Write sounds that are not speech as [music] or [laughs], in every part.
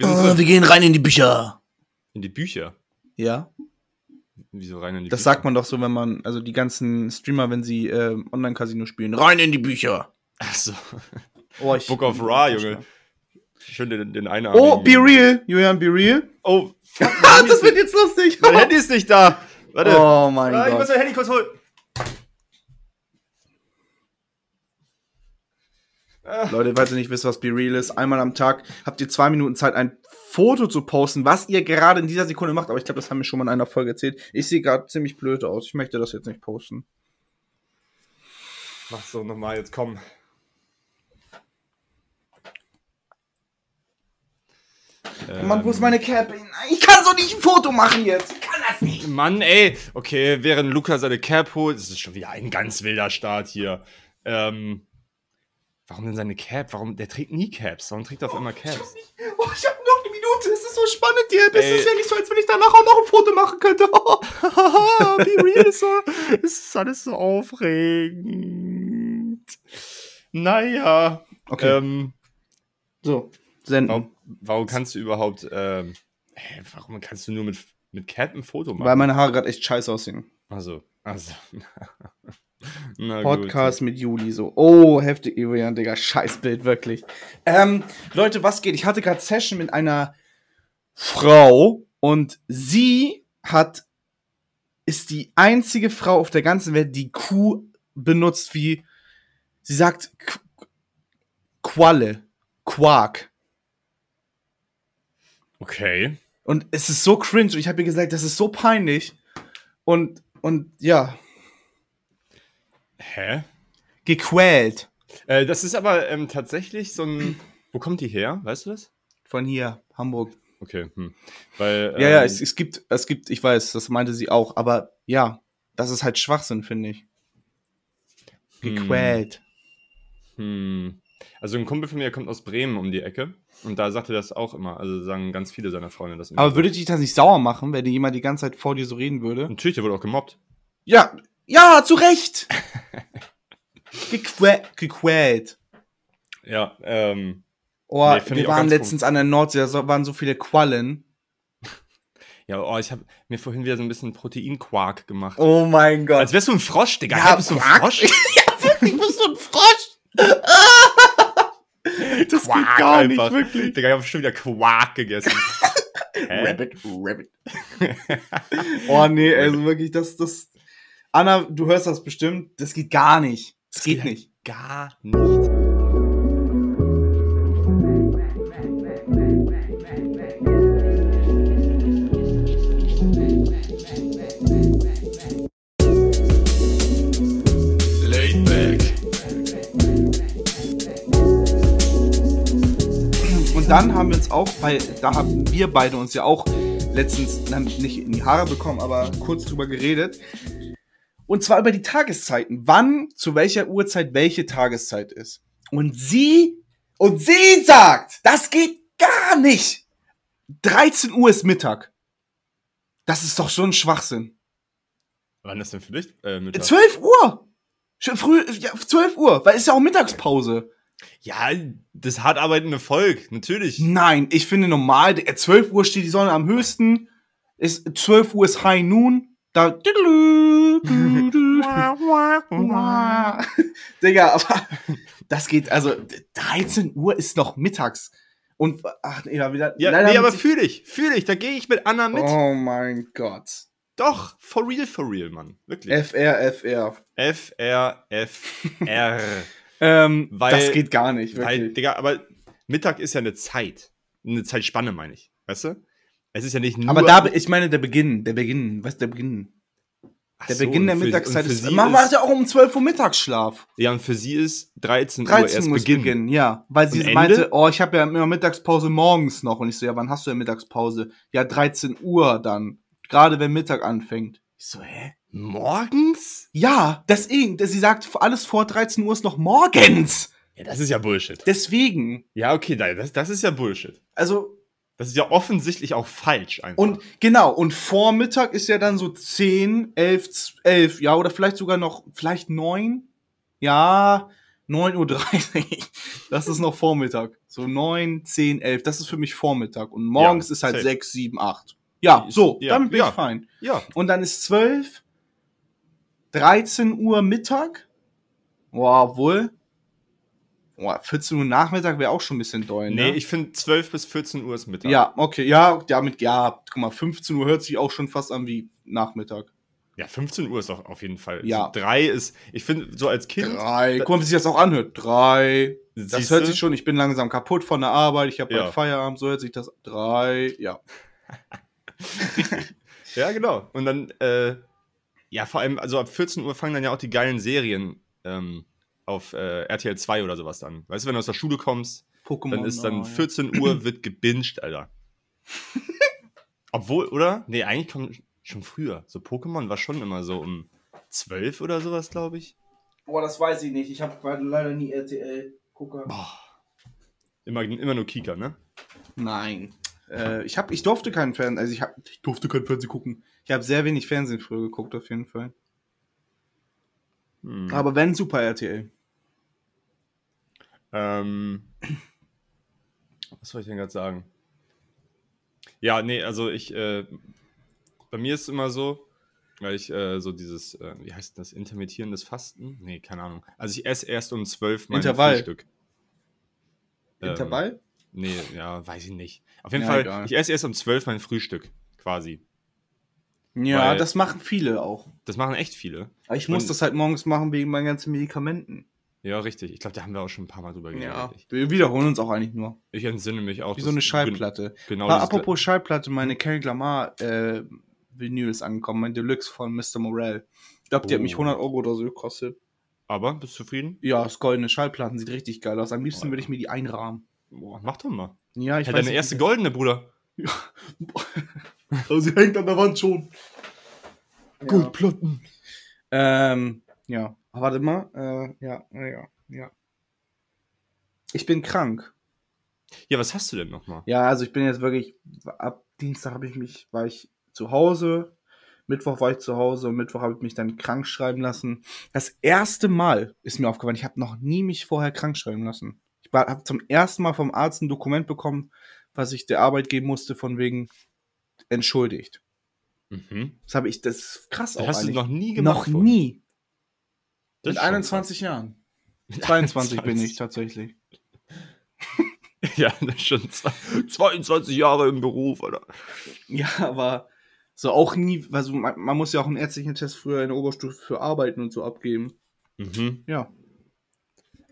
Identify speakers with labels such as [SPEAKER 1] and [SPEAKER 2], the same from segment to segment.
[SPEAKER 1] Wir sind
[SPEAKER 2] Oh, wir gehen rein in die Bücher.
[SPEAKER 1] in die Bücher.
[SPEAKER 2] Ja,
[SPEAKER 1] Wieso rein in die
[SPEAKER 2] das
[SPEAKER 1] Bücher?
[SPEAKER 2] sagt man doch so, wenn man, also die ganzen Streamer, wenn sie äh, Online-Casino spielen, rein in die Bücher.
[SPEAKER 1] Ach so. [laughs]
[SPEAKER 2] Oh,
[SPEAKER 1] Book of Ra, Junge. Schön den, den einen
[SPEAKER 2] Oh, be real, Julian, be real.
[SPEAKER 1] Oh, [laughs] fuck,
[SPEAKER 2] das wird jetzt lustig.
[SPEAKER 1] Mein Handy ist nicht da. Warte.
[SPEAKER 2] Oh mein
[SPEAKER 1] ah, ich muss
[SPEAKER 2] Gott.
[SPEAKER 1] mein Handy kurz holen.
[SPEAKER 2] Leute, falls ihr nicht wisst, was Be Real ist, einmal am Tag habt ihr zwei Minuten Zeit, ein Foto zu posten, was ihr gerade in dieser Sekunde macht. Aber ich glaube, das haben wir schon mal in einer Folge erzählt. Ich sehe gerade ziemlich blöd aus. Ich möchte das jetzt nicht posten.
[SPEAKER 1] Mach so nochmal, jetzt komm.
[SPEAKER 2] Mann, wo ist meine Cap? Ich kann so nicht ein Foto machen jetzt. Ich kann das nicht.
[SPEAKER 1] Mann, ey. Okay, während Luca seine Cap holt, das ist schon wieder ein ganz wilder Start hier. Ähm, warum denn seine Cap? Warum? Der trägt nie Caps. Warum trägt er auf einmal Caps?
[SPEAKER 2] Oh, ich habe noch eine Minute. Es ist so spannend, die App. Es ist ja nicht so, als wenn ich danach auch noch ein Foto machen könnte. [laughs]
[SPEAKER 1] Be real ist so. Es ist alles so aufregend. Naja.
[SPEAKER 2] Okay,
[SPEAKER 1] Ähm,
[SPEAKER 2] so. Senden.
[SPEAKER 1] warum, warum kannst du überhaupt. Ähm, hä, warum kannst du nur mit, mit Cap ein Foto machen?
[SPEAKER 2] Weil meine Haare gerade echt scheiße aussehen.
[SPEAKER 1] Also, also. [laughs] Na
[SPEAKER 2] Podcast mit Juli so. Oh, heftig, Julian, Digga. Scheißbild, wirklich. Ähm, Leute, was geht? Ich hatte gerade Session mit einer Frau und sie hat, ist die einzige Frau auf der ganzen Welt, die Q benutzt wie, sie sagt Qu- Qualle, Quark.
[SPEAKER 1] Okay.
[SPEAKER 2] Und es ist so cringe und ich habe ihr gesagt, das ist so peinlich. Und, und ja,
[SPEAKER 1] Hä?
[SPEAKER 2] gequält
[SPEAKER 1] Äh, das ist aber ähm, tatsächlich so ein. Wo kommt die her? Weißt du das?
[SPEAKER 2] von hier, Hamburg.
[SPEAKER 1] Okay. Hm. Weil.
[SPEAKER 2] Ja, ja,
[SPEAKER 1] ähm,
[SPEAKER 2] es, es gibt, es gibt, ich weiß, das meinte sie auch, aber ja, das ist halt Schwachsinn, finde ich. Gequält.
[SPEAKER 1] Hm. Also ein Kumpel von mir kommt aus Bremen um die Ecke und da sagt er das auch immer. Also sagen ganz viele seiner Freunde das immer.
[SPEAKER 2] Aber
[SPEAKER 1] so.
[SPEAKER 2] würde dich das nicht sauer machen, wenn dir jemand die ganze Zeit vor dir so reden würde?
[SPEAKER 1] Natürlich, der wurde auch gemobbt.
[SPEAKER 2] Ja, ja, zu Recht! [laughs] Gequä gequält.
[SPEAKER 1] Ja, ähm.
[SPEAKER 2] Oh,
[SPEAKER 1] Nee,
[SPEAKER 2] wir waren letztens an der Nordsee, da so- waren so viele Quallen. [laughs]
[SPEAKER 1] Ja, oh, ich habe mir vorhin wieder so ein bisschen Proteinquark gemacht.
[SPEAKER 2] Oh mein Gott.
[SPEAKER 1] Als wärst du ein Frosch, Digga.
[SPEAKER 2] Ja,
[SPEAKER 1] Hä, bist du ein
[SPEAKER 2] Quark?
[SPEAKER 1] Frosch? [laughs]
[SPEAKER 2] ja, wirklich, bist du ein Frosch? das geht gar nicht, wirklich.
[SPEAKER 1] Digga, ich habe schon wieder Quark gegessen.
[SPEAKER 2] Rabbit, Rabbit. oh nee, also wirklich, das, das. Anna, du hörst das bestimmt. Das geht gar nicht. Das geht
[SPEAKER 1] geht
[SPEAKER 2] nicht.
[SPEAKER 1] Gar nicht.
[SPEAKER 2] Dann haben wir uns auch, weil da haben wir beide uns ja auch letztens nicht in die Haare bekommen, aber kurz drüber geredet. Und zwar über die Tageszeiten. Wann, zu welcher Uhrzeit welche Tageszeit ist. Und sie, und sie sagt, das geht gar nicht. 13 Uhr ist Mittag. Das ist doch so ein Schwachsinn.
[SPEAKER 1] Wann ist denn für dich? Äh, Mittag?
[SPEAKER 2] 12 Uhr! Früh, ja, 12 Uhr, weil ist ja auch Mittagspause.
[SPEAKER 1] Ja, das hart arbeitende Volk, natürlich.
[SPEAKER 2] Nein, ich finde normal, äh, 12 Uhr steht die Sonne am höchsten, ist, 12 Uhr ist High Noon, da. [laughs] Digga, aber das geht, also 13 Uhr ist noch mittags. Und, ach, ja, wieder.
[SPEAKER 1] Ja, nee, aber
[SPEAKER 2] muss ich-
[SPEAKER 1] fühl ich, da gehe ich mit Anna mit.
[SPEAKER 2] Oh mein Gott.
[SPEAKER 1] Doch, for real, for real, Mann. Wirklich.
[SPEAKER 2] FR, FR.
[SPEAKER 1] F, R, F, R. [laughs]
[SPEAKER 2] Ähm,
[SPEAKER 1] Weil-
[SPEAKER 2] das geht gar nicht,
[SPEAKER 1] Weil,
[SPEAKER 2] wirklich.
[SPEAKER 1] Digga, aber Mittag ist ja eine Zeit. Eine Zeitspanne, meine ich. Weißt du? Es ist ja nicht nur.
[SPEAKER 2] aber da, ich meine, der Beginn, der Beginn, was ist der Beginn?
[SPEAKER 1] Ach
[SPEAKER 2] Der
[SPEAKER 1] so,
[SPEAKER 2] Beginn der
[SPEAKER 1] für-
[SPEAKER 2] Mittagszeit ist, man macht ja auch um 12 Uhr Mittagsschlaf.
[SPEAKER 1] Ja, und für sie ist 13,
[SPEAKER 2] 13
[SPEAKER 1] Uhr erst
[SPEAKER 2] Uhr ist
[SPEAKER 1] Beginn.
[SPEAKER 2] Beginn, ja. Weil sie
[SPEAKER 1] Und Ende?
[SPEAKER 2] meinte, oh, ich habe ja immer Mittagspause morgens noch. Und ich so, ja, wann hast du ja Mittagspause? Ja, 13 Uhr dann. Gerade wenn Mittag anfängt. Ich so, hä?
[SPEAKER 1] Morgens?
[SPEAKER 2] Ja, deswegen, sie sagt, alles vor 13 Uhr ist noch morgens.
[SPEAKER 1] Ja, das ist ja Bullshit.
[SPEAKER 2] Deswegen.
[SPEAKER 1] Ja, okay, da- das, das ist ja Bullshit.
[SPEAKER 2] Also,
[SPEAKER 1] Das ist ja offensichtlich auch falsch einfach.
[SPEAKER 2] und genau, und Vormittag ist ja dann so 10, 11, 11, ja, oder vielleicht sogar noch, vielleicht 9. Ja, 9.30 Uhr. [laughs] Das ist noch Vormittag. So 9, 10, 11. Das ist für mich Vormittag. Und morgens
[SPEAKER 1] Ja,
[SPEAKER 2] ist halt
[SPEAKER 1] safe.
[SPEAKER 2] 6, 7, 8. Ja, so,
[SPEAKER 1] Ja,
[SPEAKER 2] damit bin
[SPEAKER 1] ja.
[SPEAKER 2] ich fein.
[SPEAKER 1] Ja.
[SPEAKER 2] Und dann ist 12, 13 Uhr Mittag. Boah, wohl. Boah, 14 Uhr Nachmittag wäre auch schon ein bisschen doll,
[SPEAKER 1] Nee,
[SPEAKER 2] ne?
[SPEAKER 1] ich finde 12 bis 14 Uhr ist Mittag.
[SPEAKER 2] ja, okay, ja, damit, ja, guck mal, 15 Uhr hört sich auch schon fast an wie Nachmittag.
[SPEAKER 1] Ja, 15 Uhr ist auch auf jeden Fall.
[SPEAKER 2] Ja.
[SPEAKER 1] So drei ist, ich finde, so als Kind.
[SPEAKER 2] Drei, guck mal, wie sich das auch anhört. Drei. Das
[SPEAKER 1] siehste,
[SPEAKER 2] hört sich schon, ich bin langsam kaputt von der Arbeit, ich habe
[SPEAKER 1] Ja.
[SPEAKER 2] bald Feierabend, so hört sich das. Drei, ja. [laughs]
[SPEAKER 1] Ja, genau. Und dann, äh, ja, vor allem, also ab 14 Uhr fangen dann ja auch die geilen Serien ähm, auf äh, RTL 2 oder sowas an. Weißt du, wenn du aus der Schule kommst,
[SPEAKER 2] Pokémon.
[SPEAKER 1] dann ist dann
[SPEAKER 2] oh,
[SPEAKER 1] 14 Uhr wird gebinged, Alter. [laughs] Obwohl, oder? Nee, eigentlich kommt schon früher. So Pokémon war schon immer so um 12 oder sowas, glaube ich.
[SPEAKER 2] Ja. Boah, das weiß ich nicht. Ich habe leider nie RTL. Gucker.
[SPEAKER 1] Boah. Immer, immer nur Kika, ne?
[SPEAKER 2] Nein. Äh, ich, hab, ich durfte keinen Fernsehen, also ich, hab, ich durfte kein Fernsehen gucken. Ich habe sehr wenig Fernsehen früher geguckt, auf jeden Fall.
[SPEAKER 1] Hm.
[SPEAKER 2] Aber wenn, Super RTL.
[SPEAKER 1] Ähm, was soll ich denn gerade sagen? Ja, nee, also ich, äh, bei mir ist es immer so, weil ich äh, so dieses, äh, wie heißt das, intermittierendes Fasten? Nee, keine Ahnung. Also ich esse erst um 12 mein
[SPEAKER 2] Intervall.
[SPEAKER 1] Frühstück. Ähm,
[SPEAKER 2] Intervall?
[SPEAKER 1] Nee, ja, weiß ich nicht. Auf jeden
[SPEAKER 2] Ja,
[SPEAKER 1] Fall,
[SPEAKER 2] egal.
[SPEAKER 1] ich esse erst um 12 mein Frühstück, quasi.
[SPEAKER 2] Ja,
[SPEAKER 1] weil-
[SPEAKER 2] das machen viele auch.
[SPEAKER 1] Das machen echt viele.
[SPEAKER 2] Aber ich muss
[SPEAKER 1] Und-
[SPEAKER 2] das halt morgens machen wegen meinen ganzen Medikamenten.
[SPEAKER 1] Ja, richtig. Ich glaube, da haben wir auch schon ein paar Mal drüber geredet.
[SPEAKER 2] Ja.
[SPEAKER 1] Ich,
[SPEAKER 2] Wir wiederholen uns auch eigentlich nur.
[SPEAKER 1] ich entsinne mich auch.
[SPEAKER 2] Wie so eine Schallplatte.
[SPEAKER 1] Genau.
[SPEAKER 2] Aber apropos Schallplatte, meine Carrie Lamar äh, Vinyl ist angekommen, mein Deluxe von Mr. Morell. Ich glaube, die hat mich
[SPEAKER 1] Oh.
[SPEAKER 2] 100 Euro oder so gekostet.
[SPEAKER 1] Aber, bist du zufrieden?
[SPEAKER 2] Ja, das goldene Schallplatten sieht richtig geil aus. Am liebsten
[SPEAKER 1] Oh,
[SPEAKER 2] würde ich mir die einrahmen.
[SPEAKER 1] Boah, mach doch mal.
[SPEAKER 2] Ja, ich
[SPEAKER 1] Ich
[SPEAKER 2] weiß
[SPEAKER 1] deine
[SPEAKER 2] nicht,
[SPEAKER 1] erste
[SPEAKER 2] wie-
[SPEAKER 1] goldene, Bruder. [laughs]
[SPEAKER 2] Also sie hängt an der Wand schon. Ja.
[SPEAKER 1] Goldplatten.
[SPEAKER 2] Ähm, ja. Aber Warte mal. Äh, ja, ja, ja. Ich bin krank.
[SPEAKER 1] Ja, was hast du denn nochmal?
[SPEAKER 2] Ja, also ich bin jetzt wirklich, ab Dienstag habe ich mich, war ich zu Hause, Mittwoch war ich zu Hause und Mittwoch habe ich mich dann krank schreiben lassen. Das erste Mal ist mir aufgefallen, ich habe noch nie mich vorher krank schreiben lassen. Ich habe zum ersten Mal vom Arzt ein Dokument bekommen, was ich der Arbeit geben musste, von wegen entschuldigt.
[SPEAKER 1] Mhm.
[SPEAKER 2] Das habe ich, das ist krass
[SPEAKER 1] Das hast du
[SPEAKER 2] eigentlich.
[SPEAKER 1] noch nie gemacht.
[SPEAKER 2] Noch nie.
[SPEAKER 1] Das
[SPEAKER 2] Mit
[SPEAKER 1] ist schon
[SPEAKER 2] 21 Jahren.
[SPEAKER 1] krass.
[SPEAKER 2] 22 bin ich tatsächlich. [laughs]
[SPEAKER 1] Ja, das ist schon zwei, 22 Jahre im Beruf, oder?
[SPEAKER 2] Ja, aber so auch nie, also man, man muss ja auch einen ärztlichen Test früher in der Oberstufe für Arbeiten und so abgeben.
[SPEAKER 1] Mhm.
[SPEAKER 2] Ja.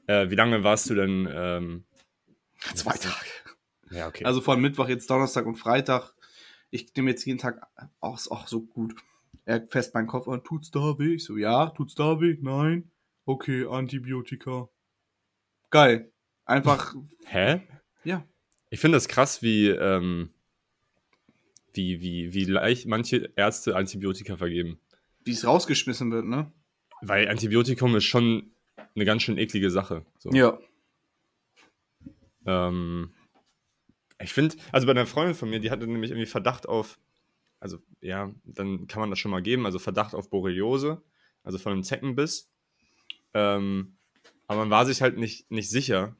[SPEAKER 1] Äh, wie lange warst du denn? Ähm,
[SPEAKER 2] Zwei Tage.
[SPEAKER 1] ja, okay.
[SPEAKER 2] Also von Mittwoch jetzt Donnerstag und Freitag. Ich nehme jetzt jeden Tag auch, auch so gut. Er fest meinen Kopf an, tut's da weh? Ich so, ja, tut's da weh? Nein. Okay, Antibiotika. Geil. Einfach, [laughs]
[SPEAKER 1] Hä?
[SPEAKER 2] ja.
[SPEAKER 1] Ich finde das krass, wie, ähm, wie, wie, wie leicht manche Ärzte Antibiotika vergeben.
[SPEAKER 2] Wie es rausgeschmissen wird, ne?
[SPEAKER 1] Weil Antibiotikum ist schon eine ganz schön eklige Sache. So.
[SPEAKER 2] Ja.
[SPEAKER 1] Ähm, ich finde, also bei einer Freundin von mir, die hatte nämlich irgendwie Verdacht auf, also ja, dann kann man das schon mal geben, also Verdacht auf Borreliose, also von einem Zeckenbiss. Ähm, aber man war sich halt nicht, nicht sicher.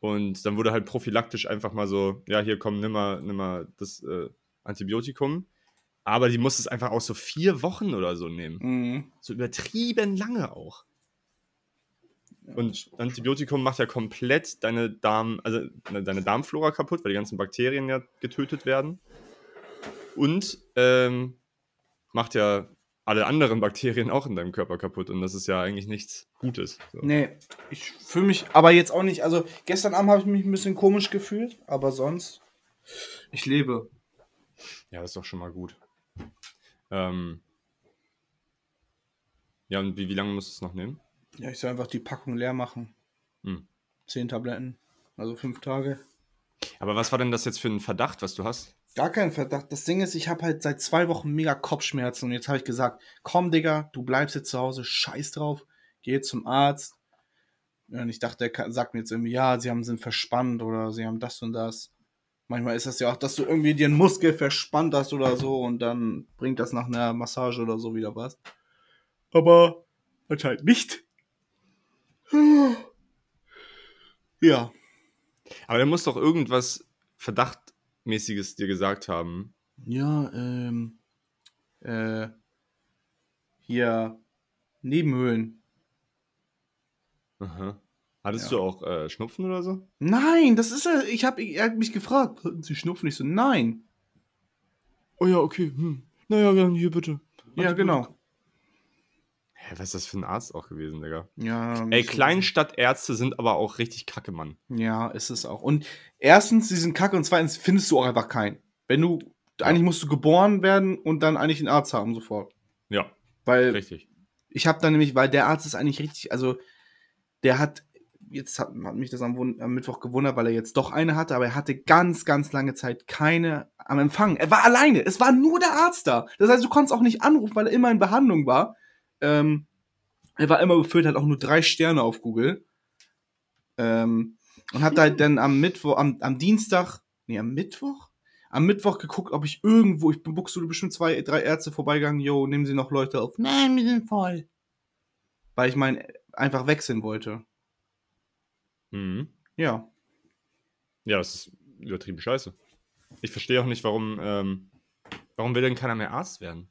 [SPEAKER 1] Und dann wurde halt prophylaktisch einfach mal so, ja, hier komm, nimm mal, nimm mal das äh, Antibiotikum. Aber die musste es einfach auch so vier Wochen oder so nehmen.
[SPEAKER 2] Mhm.
[SPEAKER 1] So übertrieben lange auch. Und Antibiotikum macht ja komplett deine Darm, also ne, deine Darmflora kaputt, weil die ganzen Bakterien ja getötet werden. Und ähm, macht ja alle anderen Bakterien auch in deinem Körper kaputt. Und das ist ja eigentlich nichts Gutes. So.
[SPEAKER 2] Nee, ich fühle mich aber jetzt auch nicht. Also gestern Abend habe ich mich ein bisschen komisch gefühlt, aber sonst. Ich lebe.
[SPEAKER 1] Ja, das ist doch schon mal gut. Ähm, ja, und wie, wie lange musst du es noch nehmen?
[SPEAKER 2] Ja, ich soll einfach die Packung leer machen.
[SPEAKER 1] Hm.
[SPEAKER 2] Zehn Tabletten. Also fünf Tage.
[SPEAKER 1] Aber was war denn das jetzt für ein Verdacht, was du hast?
[SPEAKER 2] Gar kein Verdacht. Das Ding ist, ich habe halt seit zwei Wochen mega Kopfschmerzen und jetzt habe ich gesagt, komm Digga, du bleibst jetzt zu Hause, scheiß drauf, geh zum Arzt. Und ich dachte, er kann- sagt mir jetzt irgendwie, ja, sie haben sind verspannt oder sie haben das und das. Manchmal ist das ja auch, dass du irgendwie dir einen Muskel verspannt hast oder so und dann bringt das nach einer Massage oder so wieder was. Aber anscheinend nicht. Ja.
[SPEAKER 1] Aber der muss doch irgendwas Verdachtmäßiges dir gesagt haben.
[SPEAKER 2] Ja, ähm. Äh. Hier. Nebenhöhlen.
[SPEAKER 1] Aha. Hattest
[SPEAKER 2] Ja.
[SPEAKER 1] du auch äh, Schnupfen oder so?
[SPEAKER 2] Nein, das ist er. Ich hab, er hat mich gefragt. Hatten Sie Schnupfen? Ich so, nein.
[SPEAKER 1] Oh ja, okay. Hm. Naja, dann hier bitte.
[SPEAKER 2] Ja, genau.
[SPEAKER 1] Hä, was ist das für ein Arzt auch gewesen, Digga?
[SPEAKER 2] Ja,
[SPEAKER 1] Ey, Kleinstadtärzte sind aber auch richtig kacke, Mann.
[SPEAKER 2] Ja, ist es auch. Und erstens, sie sind kacke und zweitens findest du auch einfach keinen. Wenn du, eigentlich musst du geboren werden und dann eigentlich einen Arzt haben sofort.
[SPEAKER 1] Ja,
[SPEAKER 2] Weil
[SPEAKER 1] richtig.
[SPEAKER 2] ich habe dann nämlich, weil der Arzt ist eigentlich richtig, also der hat, jetzt hat, hat mich das am, am Mittwoch gewundert, weil er jetzt doch eine hatte, aber er hatte ganz, ganz lange Zeit keine am Empfang. Er war alleine. Es war nur der Arzt da. Das heißt, du konntest auch nicht anrufen, weil er immer in Behandlung war. Ähm, er war immer befüllt, hat auch nur drei Sterne auf Google. Ähm, und hat halt dann am Mittwoch, am, am Dienstag, nee, am Mittwoch? Am Mittwoch geguckt, ob ich irgendwo, ich bin buchstabiert bestimmt zwei, drei Ärzte vorbeigegangen, yo, nehmen Sie noch Leute auf. Nein, wir sind voll. Weil ich mein, einfach wechseln wollte.
[SPEAKER 1] Mhm.
[SPEAKER 2] Ja.
[SPEAKER 1] Ja, das ist übertrieben scheiße. Ich verstehe auch nicht, warum, ähm, warum will denn keiner mehr Arzt werden?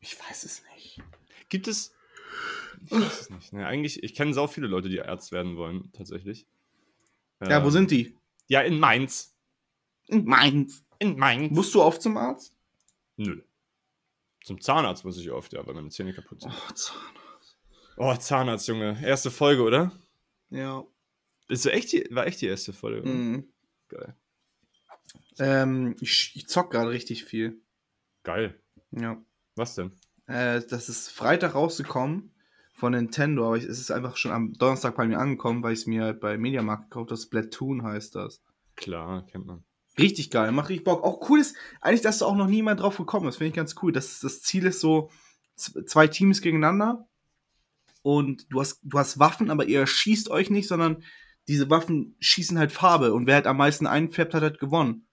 [SPEAKER 2] Ich weiß es nicht.
[SPEAKER 1] Gibt es. Ich weiß es nicht. Ne, eigentlich, ich kenne sau viele Leute, die Arzt werden wollen, tatsächlich.
[SPEAKER 2] Ja, wo
[SPEAKER 1] Ähm,
[SPEAKER 2] sind die?
[SPEAKER 1] Ja, in Mainz.
[SPEAKER 2] In Mainz.
[SPEAKER 1] In Mainz.
[SPEAKER 2] Musst du oft zum Arzt?
[SPEAKER 1] Nö. Zum Zahnarzt muss ich oft, ja, weil meine Zähne kaputt sind.
[SPEAKER 2] Oh, Zahn.
[SPEAKER 1] Oh, Zahnarzt, Junge. Erste Folge, oder?
[SPEAKER 2] Ja.
[SPEAKER 1] Ist so echt die, war echt die erste Folge.
[SPEAKER 2] Mhm.
[SPEAKER 1] Geil.
[SPEAKER 2] Ähm, ich, ich zock gerade richtig viel.
[SPEAKER 1] Geil.
[SPEAKER 2] Ja.
[SPEAKER 1] Was denn?
[SPEAKER 2] Äh, das ist Freitag rausgekommen von Nintendo, aber ich, es ist einfach schon am Donnerstag bei mir angekommen, weil ich es mir halt bei Mediamarkt gekauft habe. Splatoon heißt das.
[SPEAKER 1] Klar, kennt man.
[SPEAKER 2] Richtig geil, macht richtig Bock. Auch cool ist, eigentlich, dass da auch noch niemand drauf gekommen ist, finde ich ganz cool. Das, das Ziel ist so, zwei Teams gegeneinander und du hast, du hast Waffen, aber ihr schießt euch nicht, sondern diese Waffen schießen halt Farbe und wer halt am meisten einfärbt, hat halt gewonnen.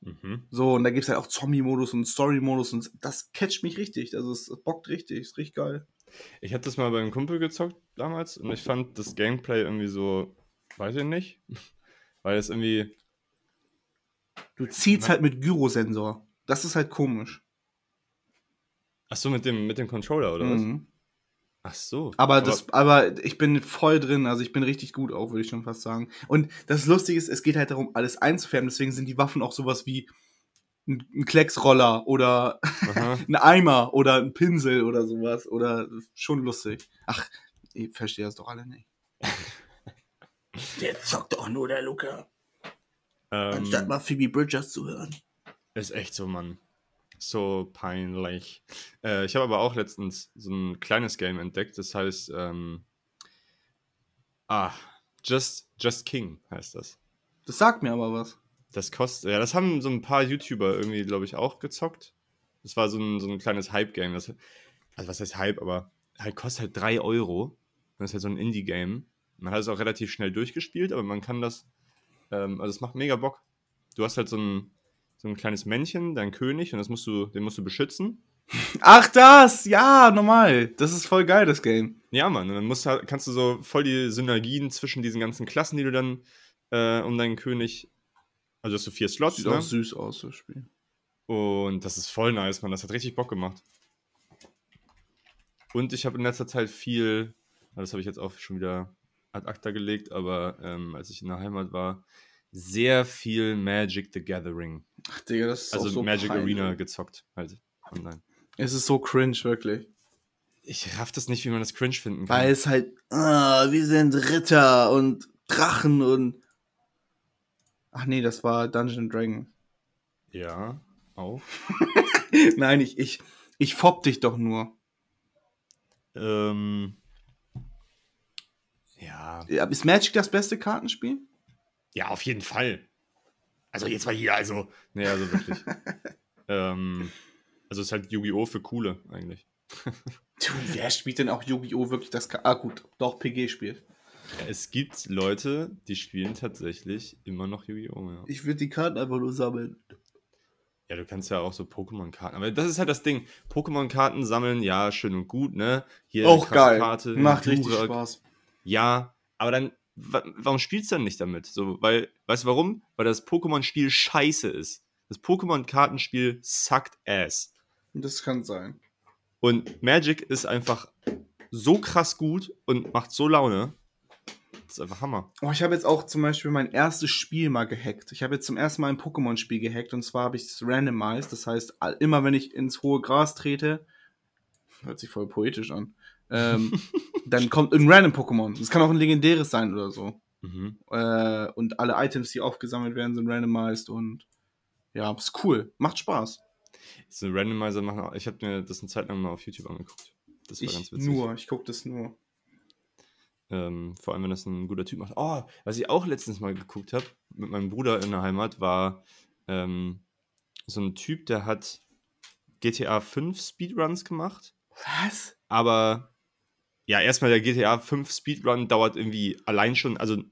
[SPEAKER 1] Mhm.
[SPEAKER 2] So, und da gibt's halt auch Zombie-Modus und Story-Modus und das catcht mich richtig. Also es bockt richtig, ist richtig geil.
[SPEAKER 1] Ich hatte das mal beim Kumpel gezockt damals und ich fand das Gameplay irgendwie so, weiß ich nicht, [laughs] weil es irgendwie,
[SPEAKER 2] Du ziehst halt mit Gyrosensor. Das ist halt komisch.
[SPEAKER 1] ach so, mit dem, mit dem Controller oder was? Ach so.
[SPEAKER 2] Aber, das, aber ich bin voll drin, also ich bin richtig gut auch, würde ich schon fast sagen. Und das Lustige ist, es geht halt darum, alles einzufärben, deswegen sind die Waffen auch sowas wie ein, ein Klecksroller oder [laughs] ein Eimer oder ein Pinsel oder sowas. Oder schon lustig. Ach, ich verstehe das doch alle nicht. [laughs] Der zockt doch nur der Luca. Anstatt
[SPEAKER 1] Ähm,
[SPEAKER 2] mal Phoebe Bridgers zu hören.
[SPEAKER 1] ist echt so, Mann. So peinlich. Äh, ich habe aber auch letztens so ein kleines Game entdeckt, das heißt, ähm, ah, Just, Just King heißt das.
[SPEAKER 2] Das sagt mir aber was.
[SPEAKER 1] Das kostet, ja, das haben so ein paar YouTuber irgendwie, glaube ich, auch gezockt. Das war so ein, so ein kleines Hype-Game. Also, was heißt Hype, aber halt kostet halt 3 Euro. Das ist halt so ein Indie-Game. Man hat es auch relativ schnell durchgespielt, aber man kann das, ähm, also es macht mega Bock. Du hast halt so ein, so ein kleines Männchen, dein König, und das musst du, den musst du beschützen.
[SPEAKER 2] Ach, das! Ja, normal. Das ist voll geil, das Game.
[SPEAKER 1] Ja, Mann, und dann musst, halt- kannst du so voll die Synergien zwischen diesen ganzen Klassen, die du dann äh, um deinen König, also hast du vier Slots,
[SPEAKER 2] Sieht
[SPEAKER 1] ne?
[SPEAKER 2] auch süß aus, das Spiel.
[SPEAKER 1] Und das ist voll nice, man. Das hat richtig Bock gemacht. Und ich habe in letzter Zeit viel, ah, das habe ich jetzt auch schon wieder ad acta gelegt, aber ähm, als ich in der Heimat war, sehr viel Magic the Gathering.
[SPEAKER 2] Ach, Digga, das ist
[SPEAKER 1] Also
[SPEAKER 2] so
[SPEAKER 1] Magic
[SPEAKER 2] peinlich.
[SPEAKER 1] Arena gezockt, halt online.
[SPEAKER 2] Es ist so cringe, wirklich.
[SPEAKER 1] Ich raff das nicht, wie man das cringe finden kann.
[SPEAKER 2] Weil es halt, ah, wir sind Ritter und Drachen und. Ach nee, das war Dungeon Dragon.
[SPEAKER 1] ja, auch. [laughs]
[SPEAKER 2] Nein, ich, ich, ich fopp dich doch nur.
[SPEAKER 1] Ähm, ja,
[SPEAKER 2] Ja, Ist Magic das beste Kartenspiel?
[SPEAKER 1] Ja, auf jeden Fall. Also jetzt mal hier, also. Nee, also wirklich. [laughs] ähm, also es ist halt Yu-Gi-Oh! für Coole eigentlich. [laughs]
[SPEAKER 2] Du, wer spielt denn auch Yu-Gi-Oh! wirklich das Ka Ah, gut, doch, PG spielt.
[SPEAKER 1] Ja, es gibt Leute, die spielen tatsächlich immer noch Yu-Gi-Oh! Ja.
[SPEAKER 2] Ich würde die Karten einfach nur sammeln.
[SPEAKER 1] ja, du kannst ja auch so Pokémon-Karten. Aber das ist halt das Ding. Pokémon-Karten sammeln, ja, schön und gut, ne? Hier
[SPEAKER 2] Auch geil.
[SPEAKER 1] Karte,
[SPEAKER 2] Macht richtig
[SPEAKER 1] Durak.
[SPEAKER 2] Spaß.
[SPEAKER 1] Ja, aber dann warum spielst du dann nicht damit? So, weil, weißt du warum? Weil das Pokémon-Spiel scheiße ist. Das Pokémon-Kartenspiel suckt ass.
[SPEAKER 2] Das kann sein.
[SPEAKER 1] Und Magic ist einfach so krass gut und macht so Laune. Das ist einfach Hammer.
[SPEAKER 2] Oh, ich habe jetzt auch zum Beispiel mein erstes Spiel mal gehackt. Ich habe jetzt zum ersten Mal ein Pokémon-Spiel gehackt und zwar habe ich es randomized. Das heißt, immer wenn ich ins hohe Gras trete, hört sich voll poetisch an, ähm, [laughs] dann kommt ein random Pokémon. Das kann auch ein legendäres sein oder so.
[SPEAKER 1] Mhm.
[SPEAKER 2] Äh, und alle Items, die aufgesammelt werden, sind randomized und ja, ist cool. Macht Spaß.
[SPEAKER 1] So Randomizer machen. auch- Ich habe mir das eine Zeit lang mal auf YouTube angeguckt. Das war
[SPEAKER 2] Ich
[SPEAKER 1] ganz witzig.
[SPEAKER 2] nur, ich gucke das nur.
[SPEAKER 1] Ähm, vor allem, wenn das ein guter Typ macht. Oh, was ich auch letztens mal geguckt habe, mit meinem Bruder in der Heimat, war ähm, so ein Typ, der hat GTA 5 Speedruns gemacht.
[SPEAKER 2] Was?
[SPEAKER 1] Aber ja, erstmal der GTA 5 Speedrun dauert irgendwie allein schon, also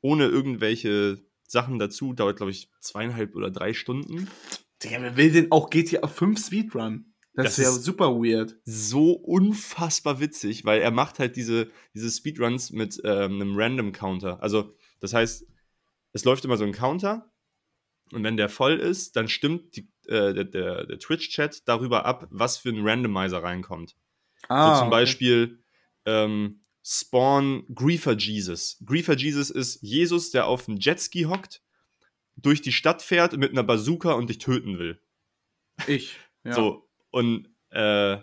[SPEAKER 1] ohne irgendwelche Sachen dazu, dauert, glaube ich, zweieinhalb oder drei Stunden.
[SPEAKER 2] Digga, wer will denn auch GTA 5 Speedrun? Das,
[SPEAKER 1] Das
[SPEAKER 2] ist ja super weird.
[SPEAKER 1] so unfassbar witzig, weil er macht halt diese, diese Speedruns mit ähm, einem Random Counter. Also, das heißt, es läuft immer so ein Counter und wenn der voll ist, dann stimmt die, äh, der, der, der Twitch-Chat darüber ab, was für ein Randomizer reinkommt.
[SPEAKER 2] Ah,
[SPEAKER 1] so zum
[SPEAKER 2] okay.
[SPEAKER 1] Beispiel ähm, Spawn Griefer Jesus. Griefer Jesus ist Jesus, der auf einem Jetski hockt, durch die Stadt fährt mit einer Bazooka und dich töten will.
[SPEAKER 2] Ich. Ja.
[SPEAKER 1] So, und äh,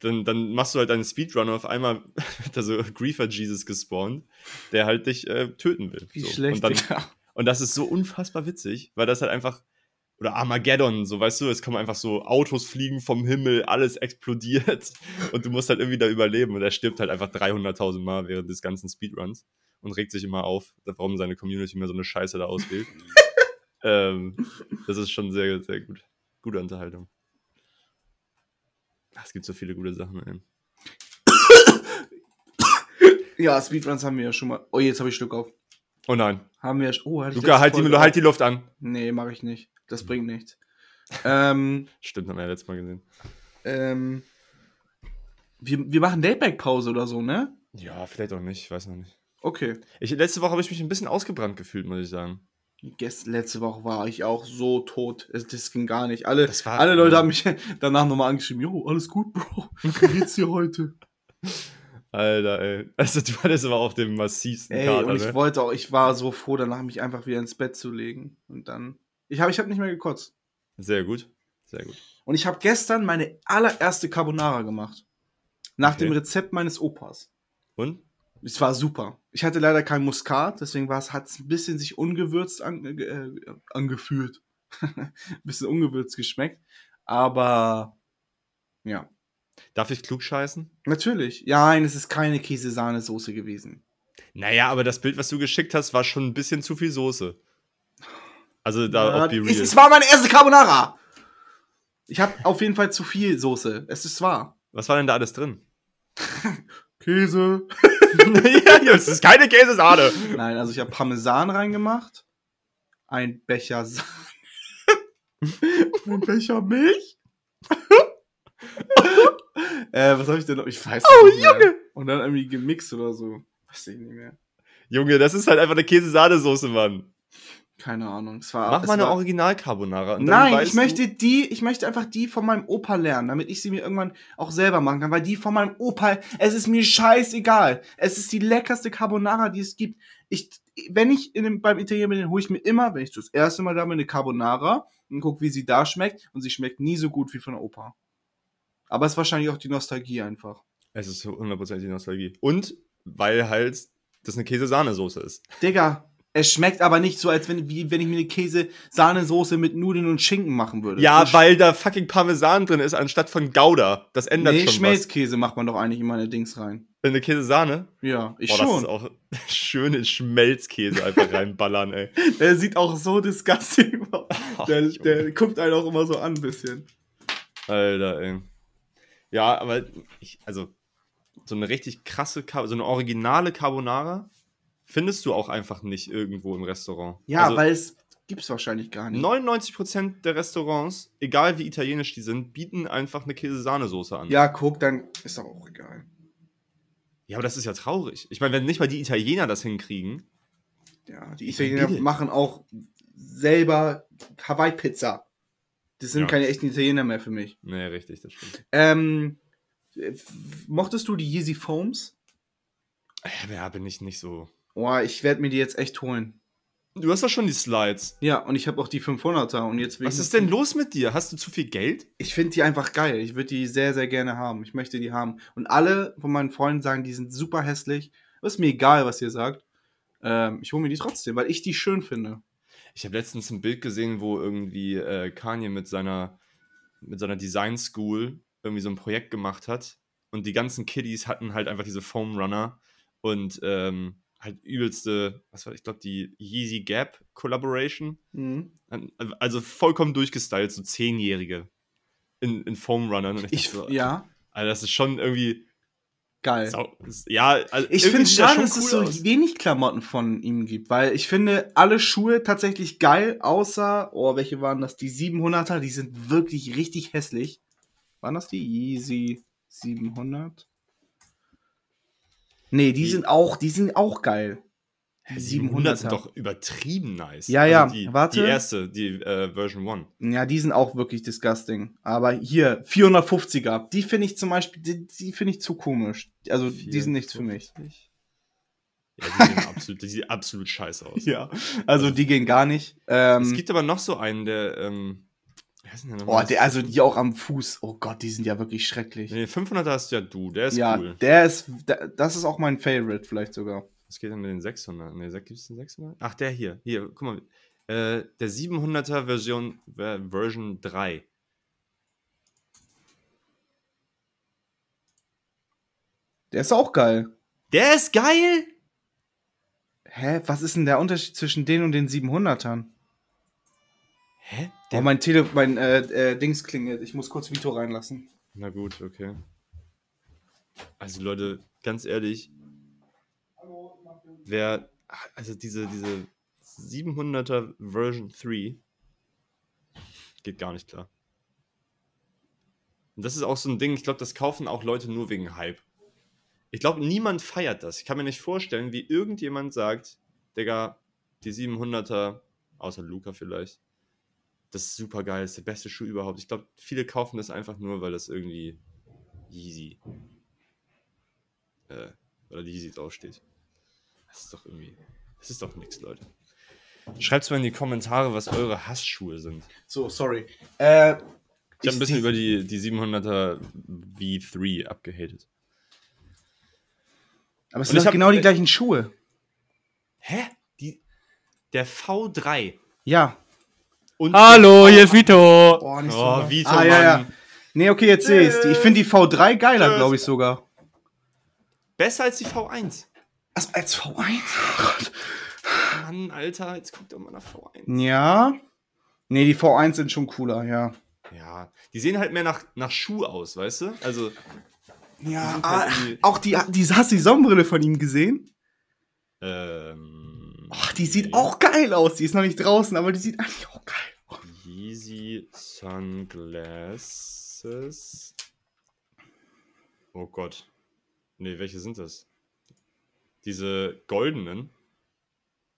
[SPEAKER 1] dann, dann machst du halt deinen Speedrun und auf einmal [laughs] wird da so Griefer Jesus gespawnt, der halt dich äh, töten will.
[SPEAKER 2] Wie
[SPEAKER 1] so.
[SPEAKER 2] schlecht,
[SPEAKER 1] Und, dann, und das ist so unfassbar witzig, weil das halt einfach. Oder Armageddon, so weißt du, es kommen einfach so Autos fliegen vom Himmel, alles explodiert [laughs] und du musst halt irgendwie da überleben und er stirbt halt einfach 300.000 Mal während des ganzen Speedruns und regt sich immer auf, warum seine Community mir so eine Scheiße da auswählt. [laughs] ähm, das ist schon sehr, sehr gut. Gute Unterhaltung. Ach, Es gibt so viele gute Sachen, ey.
[SPEAKER 2] Ja, Speedruns haben wir ja schon mal. Oh, jetzt habe ich Schluck auf.
[SPEAKER 1] Oh nein.
[SPEAKER 2] Haben wir ja schon. Oh,
[SPEAKER 1] Luca, halt die, halt die Luft an.
[SPEAKER 2] Nee, mache ich nicht. Das bringt nichts. ähm, [laughs]
[SPEAKER 1] Stimmt, haben wir ja letztes Mal gesehen.
[SPEAKER 2] ähm, wir, wir machen Dayback-Pause oder so, ne?
[SPEAKER 1] Ja, vielleicht auch nicht, ich weiß noch nicht.
[SPEAKER 2] Okay.
[SPEAKER 1] Ich, letzte Woche habe ich mich ein bisschen ausgebrannt gefühlt, muss ich sagen.
[SPEAKER 2] Gest letzte Woche war ich auch so tot. Es, das ging gar nicht. Alle,
[SPEAKER 1] Das war-
[SPEAKER 2] alle Leute haben mich [laughs] danach nochmal angeschrieben. Jo, alles gut, Bro. Wie geht's dir heute? [laughs]
[SPEAKER 1] Alter, ey. Also, du hattest aber auch den massivsten
[SPEAKER 2] Ey,
[SPEAKER 1] Kater,
[SPEAKER 2] und ich
[SPEAKER 1] ne?
[SPEAKER 2] wollte auch, ich war so froh, danach mich einfach wieder ins Bett zu legen. Und dann. Ich habe ich hab nicht mehr gekotzt.
[SPEAKER 1] Sehr gut. Sehr gut.
[SPEAKER 2] Und ich habe gestern meine allererste Carbonara gemacht. Nach
[SPEAKER 1] Okay.
[SPEAKER 2] dem Rezept meines Opas.
[SPEAKER 1] Und?
[SPEAKER 2] Es war super. Ich hatte leider kein Muskat, deswegen hat es ein bisschen sich ungewürzt an, äh, angefühlt. ein [laughs] bisschen ungewürzt geschmeckt. Aber ja.
[SPEAKER 1] Darf ich klug scheißen?
[SPEAKER 2] Natürlich. Ja, nein, es ist keine Käse-Sahne-Soße gewesen.
[SPEAKER 1] Naja, aber das Bild, was du geschickt hast, war schon ein bisschen zu viel Soße. Also da
[SPEAKER 2] Ja,
[SPEAKER 1] be
[SPEAKER 2] es,
[SPEAKER 1] real.
[SPEAKER 2] es war meine erste Carbonara! Ich habe auf jeden Fall zu viel Soße. Es ist wahr.
[SPEAKER 1] Was war denn da alles drin? [laughs]
[SPEAKER 2] Käse. [laughs]
[SPEAKER 1] ja, es ist keine Käsesahne.
[SPEAKER 2] Nein, also ich habe Parmesan reingemacht. Ein Becher Sahne. [laughs] ein Becher Milch. äh, was habe ich denn noch? Ich weiß
[SPEAKER 1] Oh,
[SPEAKER 2] nicht mehr.
[SPEAKER 1] Junge!
[SPEAKER 2] Und dann irgendwie gemixt oder so. Weiß ich nicht mehr.
[SPEAKER 1] Junge, das ist halt einfach eine Käsesahnesoße, Mann.
[SPEAKER 2] Keine Ahnung. Es war,
[SPEAKER 1] Mach
[SPEAKER 2] es
[SPEAKER 1] mal eine
[SPEAKER 2] war,
[SPEAKER 1] Original-Carbonara.
[SPEAKER 2] Nein, ich möchte die, ich möchte einfach die von meinem Opa lernen, damit ich sie mir irgendwann auch selber machen kann, weil die von meinem Opa, es ist mir scheißegal. Es ist die leckerste Carbonara, die es gibt. Ich, wenn ich in dem, beim Italiener bin, hole ich mir immer, wenn ich das erste Mal da bin, eine Carbonara und guck, wie sie da schmeckt und sie schmeckt nie so gut wie von der Opa. Aber es ist wahrscheinlich auch die Nostalgie einfach.
[SPEAKER 1] Du, es ist 100% die Nostalgie. Und weil halt das eine Käsesahnesoße ist.
[SPEAKER 2] Digga, es schmeckt aber nicht so, als wenn, wie wenn ich mir eine Käse-Sahnesoße mit Nudeln und Schinken machen würde.
[SPEAKER 1] Ja,
[SPEAKER 2] So
[SPEAKER 1] weil da fucking Parmesan drin ist, anstatt von Gouda. Das ändert
[SPEAKER 2] Nee,
[SPEAKER 1] schon was.
[SPEAKER 2] Schmelzkäse macht man doch eigentlich in eine Dings rein.
[SPEAKER 1] In eine Käsesahne?
[SPEAKER 2] Ja, ich
[SPEAKER 1] Boah, das ist
[SPEAKER 2] schon.
[SPEAKER 1] auch [laughs] schöne Schmelzkäse einfach reinballern, ey. [laughs]
[SPEAKER 2] Der sieht auch so disgusting [laughs] aus. Der, der guckt einen auch immer so an ein bisschen.
[SPEAKER 1] Alter, ey. Ja, aber ich, also, so eine richtig krasse, so eine originale Carbonara findest du auch einfach nicht irgendwo im Restaurant.
[SPEAKER 2] Ja,
[SPEAKER 1] also,
[SPEAKER 2] weil es gibt's wahrscheinlich gar nicht.
[SPEAKER 1] 99% der Restaurants, egal wie italienisch die sind, bieten einfach eine Käse-Sahnesoße an.
[SPEAKER 2] Ja, guck, dann ist doch auch egal.
[SPEAKER 1] Ja, aber das ist ja traurig. Ich meine, wenn nicht mal die Italiener das hinkriegen.
[SPEAKER 2] Ja, die Italiener machen auch selber Hawaii-Pizza. Das sind
[SPEAKER 1] Ja.
[SPEAKER 2] keine echten Italiener mehr für mich.
[SPEAKER 1] Nee, richtig, das stimmt.
[SPEAKER 2] Ähm, äh, mochtest du die Yeezy Foams?
[SPEAKER 1] Äh, Ja, bin ich nicht so.
[SPEAKER 2] Boah, ich werde mir die jetzt echt holen.
[SPEAKER 1] Du hast doch schon die Slides.
[SPEAKER 2] Ja, und ich habe auch die 500er und jetzt
[SPEAKER 1] Was ist denn los mit dir? Hast du zu viel Geld?
[SPEAKER 2] Ich finde die einfach geil. Ich würde die sehr, sehr gerne haben. Ich möchte die haben. Und alle von meinen Freunden sagen, die sind super hässlich. Ist mir egal, was ihr sagt. Ähm, ich hole mir die trotzdem, weil ich die schön finde.
[SPEAKER 1] Ich habe letztens ein Bild gesehen, wo irgendwie äh, Kanye mit seiner, mit seiner Design School irgendwie so ein Projekt gemacht hat. Und die ganzen Kiddies hatten halt einfach diese Foam Runner und ähm, halt übelste, was war, ich glaube, die Yeezy Gap Collaboration. Also vollkommen durchgestylt, so Zehnjährige in, in Foam Runnern. Und
[SPEAKER 2] Ich,
[SPEAKER 1] dachte so,
[SPEAKER 2] ja,
[SPEAKER 1] Alter, das ist schon irgendwie.
[SPEAKER 2] geil.
[SPEAKER 1] Sau, ja, also
[SPEAKER 2] Ich finde es schade, dass es
[SPEAKER 1] cool
[SPEAKER 2] so
[SPEAKER 1] aus.
[SPEAKER 2] wenig Klamotten von ihm gibt, weil ich finde alle Schuhe tatsächlich geil, außer, oh, welche waren das? Die 700er, die sind wirklich richtig hässlich. Waren das die Yeezy 700? Nee, die
[SPEAKER 1] Die-
[SPEAKER 2] sind auch, die sind auch geil.
[SPEAKER 1] Die
[SPEAKER 2] Die
[SPEAKER 1] 700 sind
[SPEAKER 2] 700er.
[SPEAKER 1] doch übertrieben nice.
[SPEAKER 2] Ja, ja,
[SPEAKER 1] die,
[SPEAKER 2] warte.
[SPEAKER 1] Die erste, die äh, Version 1.
[SPEAKER 2] Ja, die sind auch wirklich disgusting. Aber hier, 450er, die finde ich zum Beispiel, die, die finde ich zu komisch. Also, die sind nichts für mich.
[SPEAKER 1] 54? Ja, die sehen [laughs] absolut, die sehen absolut scheiße aus.
[SPEAKER 2] Ja, also die gehen gar nicht. Ähm,
[SPEAKER 1] Es gibt aber noch so einen, der, ähm,
[SPEAKER 2] Oh, der, also die auch am Fuß. Oh Gott, die sind ja wirklich schrecklich.
[SPEAKER 1] Nee, 500er hast ja du, der ist
[SPEAKER 2] ja,
[SPEAKER 1] cool.
[SPEAKER 2] der ist, der, das ist auch mein Favorite vielleicht sogar.
[SPEAKER 1] Was geht denn mit den 600? Nee, gibt es den 600? Ach, der hier. Hier, guck mal. Äh, der 700er Version, äh, Version 3.
[SPEAKER 2] Der ist auch geil.
[SPEAKER 1] Der ist geil!
[SPEAKER 2] Hä, was ist denn der Unterschied zwischen den und den 700ern?
[SPEAKER 1] Hä?
[SPEAKER 2] Oh,
[SPEAKER 1] Der,
[SPEAKER 2] mein Tele, mein äh, äh, Dings klingelt. Ich muss kurz Vito reinlassen.
[SPEAKER 1] Na gut, okay. Also Leute, ganz ehrlich, wer, also diese, diese 700er Version 3 geht gar nicht klar. Und das ist auch so ein Ding, ich glaube, das kaufen auch Leute nur wegen Hype. Ich glaube, niemand feiert das. Ich kann mir nicht vorstellen, wie irgendjemand sagt, Digga, die 700er, außer Luca vielleicht, das ist super geil, das ist der beste Schuh überhaupt. Ich glaube, viele kaufen das einfach nur, weil das irgendwie Yeezy, äh, oder Yeezy draufsteht. Das ist doch irgendwie, das ist doch nichts, Leute. Schreibt mal in die Kommentare, was eure Hassschuhe sind.
[SPEAKER 2] So, sorry. Äh,
[SPEAKER 1] Ich habe ein bisschen über die, die 700er V3 abgehatet.
[SPEAKER 2] Aber es
[SPEAKER 1] Und
[SPEAKER 2] sind doch genau die gleichen Schuhe.
[SPEAKER 1] Hä? Die, der V3.
[SPEAKER 2] Ja.
[SPEAKER 1] Und
[SPEAKER 3] Hallo, hier ist Vito.
[SPEAKER 2] Oh, nicht
[SPEAKER 1] Oh, Vito,
[SPEAKER 2] Ah, ja, ja. Nee, okay, jetzt sehe ich's. Ich finde die V3 geiler, glaube ich sogar.
[SPEAKER 1] Besser als die V1.
[SPEAKER 2] Also als V1?
[SPEAKER 1] Mann, Alter, jetzt guckt doch mal nach V1.
[SPEAKER 2] Ja. Nee, die V1 sind schon cooler, ja.
[SPEAKER 1] Ja, die sehen halt mehr nach, nach Schuh aus, weißt du? Also,
[SPEAKER 2] Ja, ah,
[SPEAKER 1] halt irgendwie-
[SPEAKER 2] auch die, die, hast du die Sonnenbrille von ihm gesehen?
[SPEAKER 1] ähm.
[SPEAKER 2] Ach, die sieht auch geil aus. Die ist noch nicht draußen, aber die sieht eigentlich auch geil aus.
[SPEAKER 1] Yeezy Sunglasses. Oh Gott. Nee, welche sind das? Diese goldenen.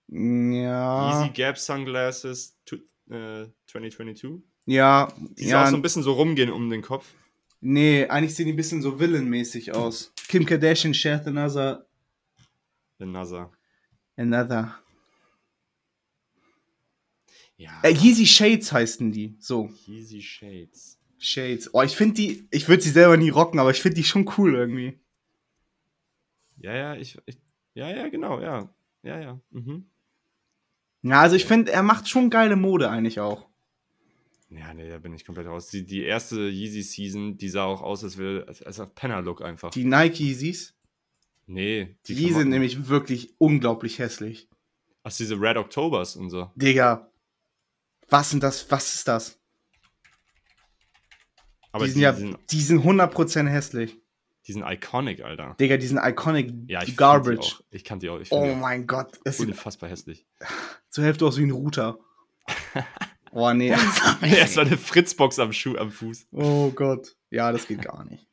[SPEAKER 2] Ja.
[SPEAKER 1] Yeezy Gap Sunglasses to, äh, 2022.
[SPEAKER 2] Ja,
[SPEAKER 1] Die
[SPEAKER 2] ja.
[SPEAKER 1] auch so ein bisschen so rumgehen um den Kopf.
[SPEAKER 2] nee, eigentlich sehen die ein bisschen so villainmäßig aus. Kim Kardashian shared another.
[SPEAKER 1] NASA.
[SPEAKER 2] Another.
[SPEAKER 1] Ja.
[SPEAKER 2] Äh, Yeezy Shades heißen die. So.
[SPEAKER 1] Yeezy Shades.
[SPEAKER 2] Shades. Oh, ich finde die. Ich würde sie selber nie rocken, aber ich finde die schon cool irgendwie.
[SPEAKER 1] Ja, ja, ich, ich. Ja, ja, genau, ja. Ja, ja. Mhm.
[SPEAKER 2] Ja, also ich finde, er macht schon geile Mode eigentlich auch.
[SPEAKER 1] Ja, nee, da bin ich komplett raus. Die, die erste Yeezy Season, die sah auch aus, als wäre als, auf Penner-Look einfach.
[SPEAKER 2] Die Nike Yeezys,
[SPEAKER 1] nee,
[SPEAKER 2] die,
[SPEAKER 1] Klamotten.
[SPEAKER 2] sind nämlich wirklich unglaublich hässlich.
[SPEAKER 1] Ach, diese Red Octobers und so.
[SPEAKER 2] Digga. Was sind das? Was ist das?
[SPEAKER 1] Aber
[SPEAKER 2] die
[SPEAKER 1] die,
[SPEAKER 2] sind ja,
[SPEAKER 1] sind,
[SPEAKER 2] die sind 100% hässlich.
[SPEAKER 1] die sind iconic, Alter.
[SPEAKER 2] Digga, die sind iconic
[SPEAKER 1] Ja, ich
[SPEAKER 2] garbage.
[SPEAKER 1] Die. Ich kann die auch. Ich
[SPEAKER 2] Oh
[SPEAKER 1] finde
[SPEAKER 2] mein Gott. Es
[SPEAKER 1] die unfassbar hässlich. [laughs]
[SPEAKER 2] zur Hälfte aus wie ein Router. [laughs] Oh nee. [laughs]
[SPEAKER 1] Erstmal eine Fritzbox am Schuh, am Fuß.
[SPEAKER 2] oh Gott. Ja, das geht gar nicht.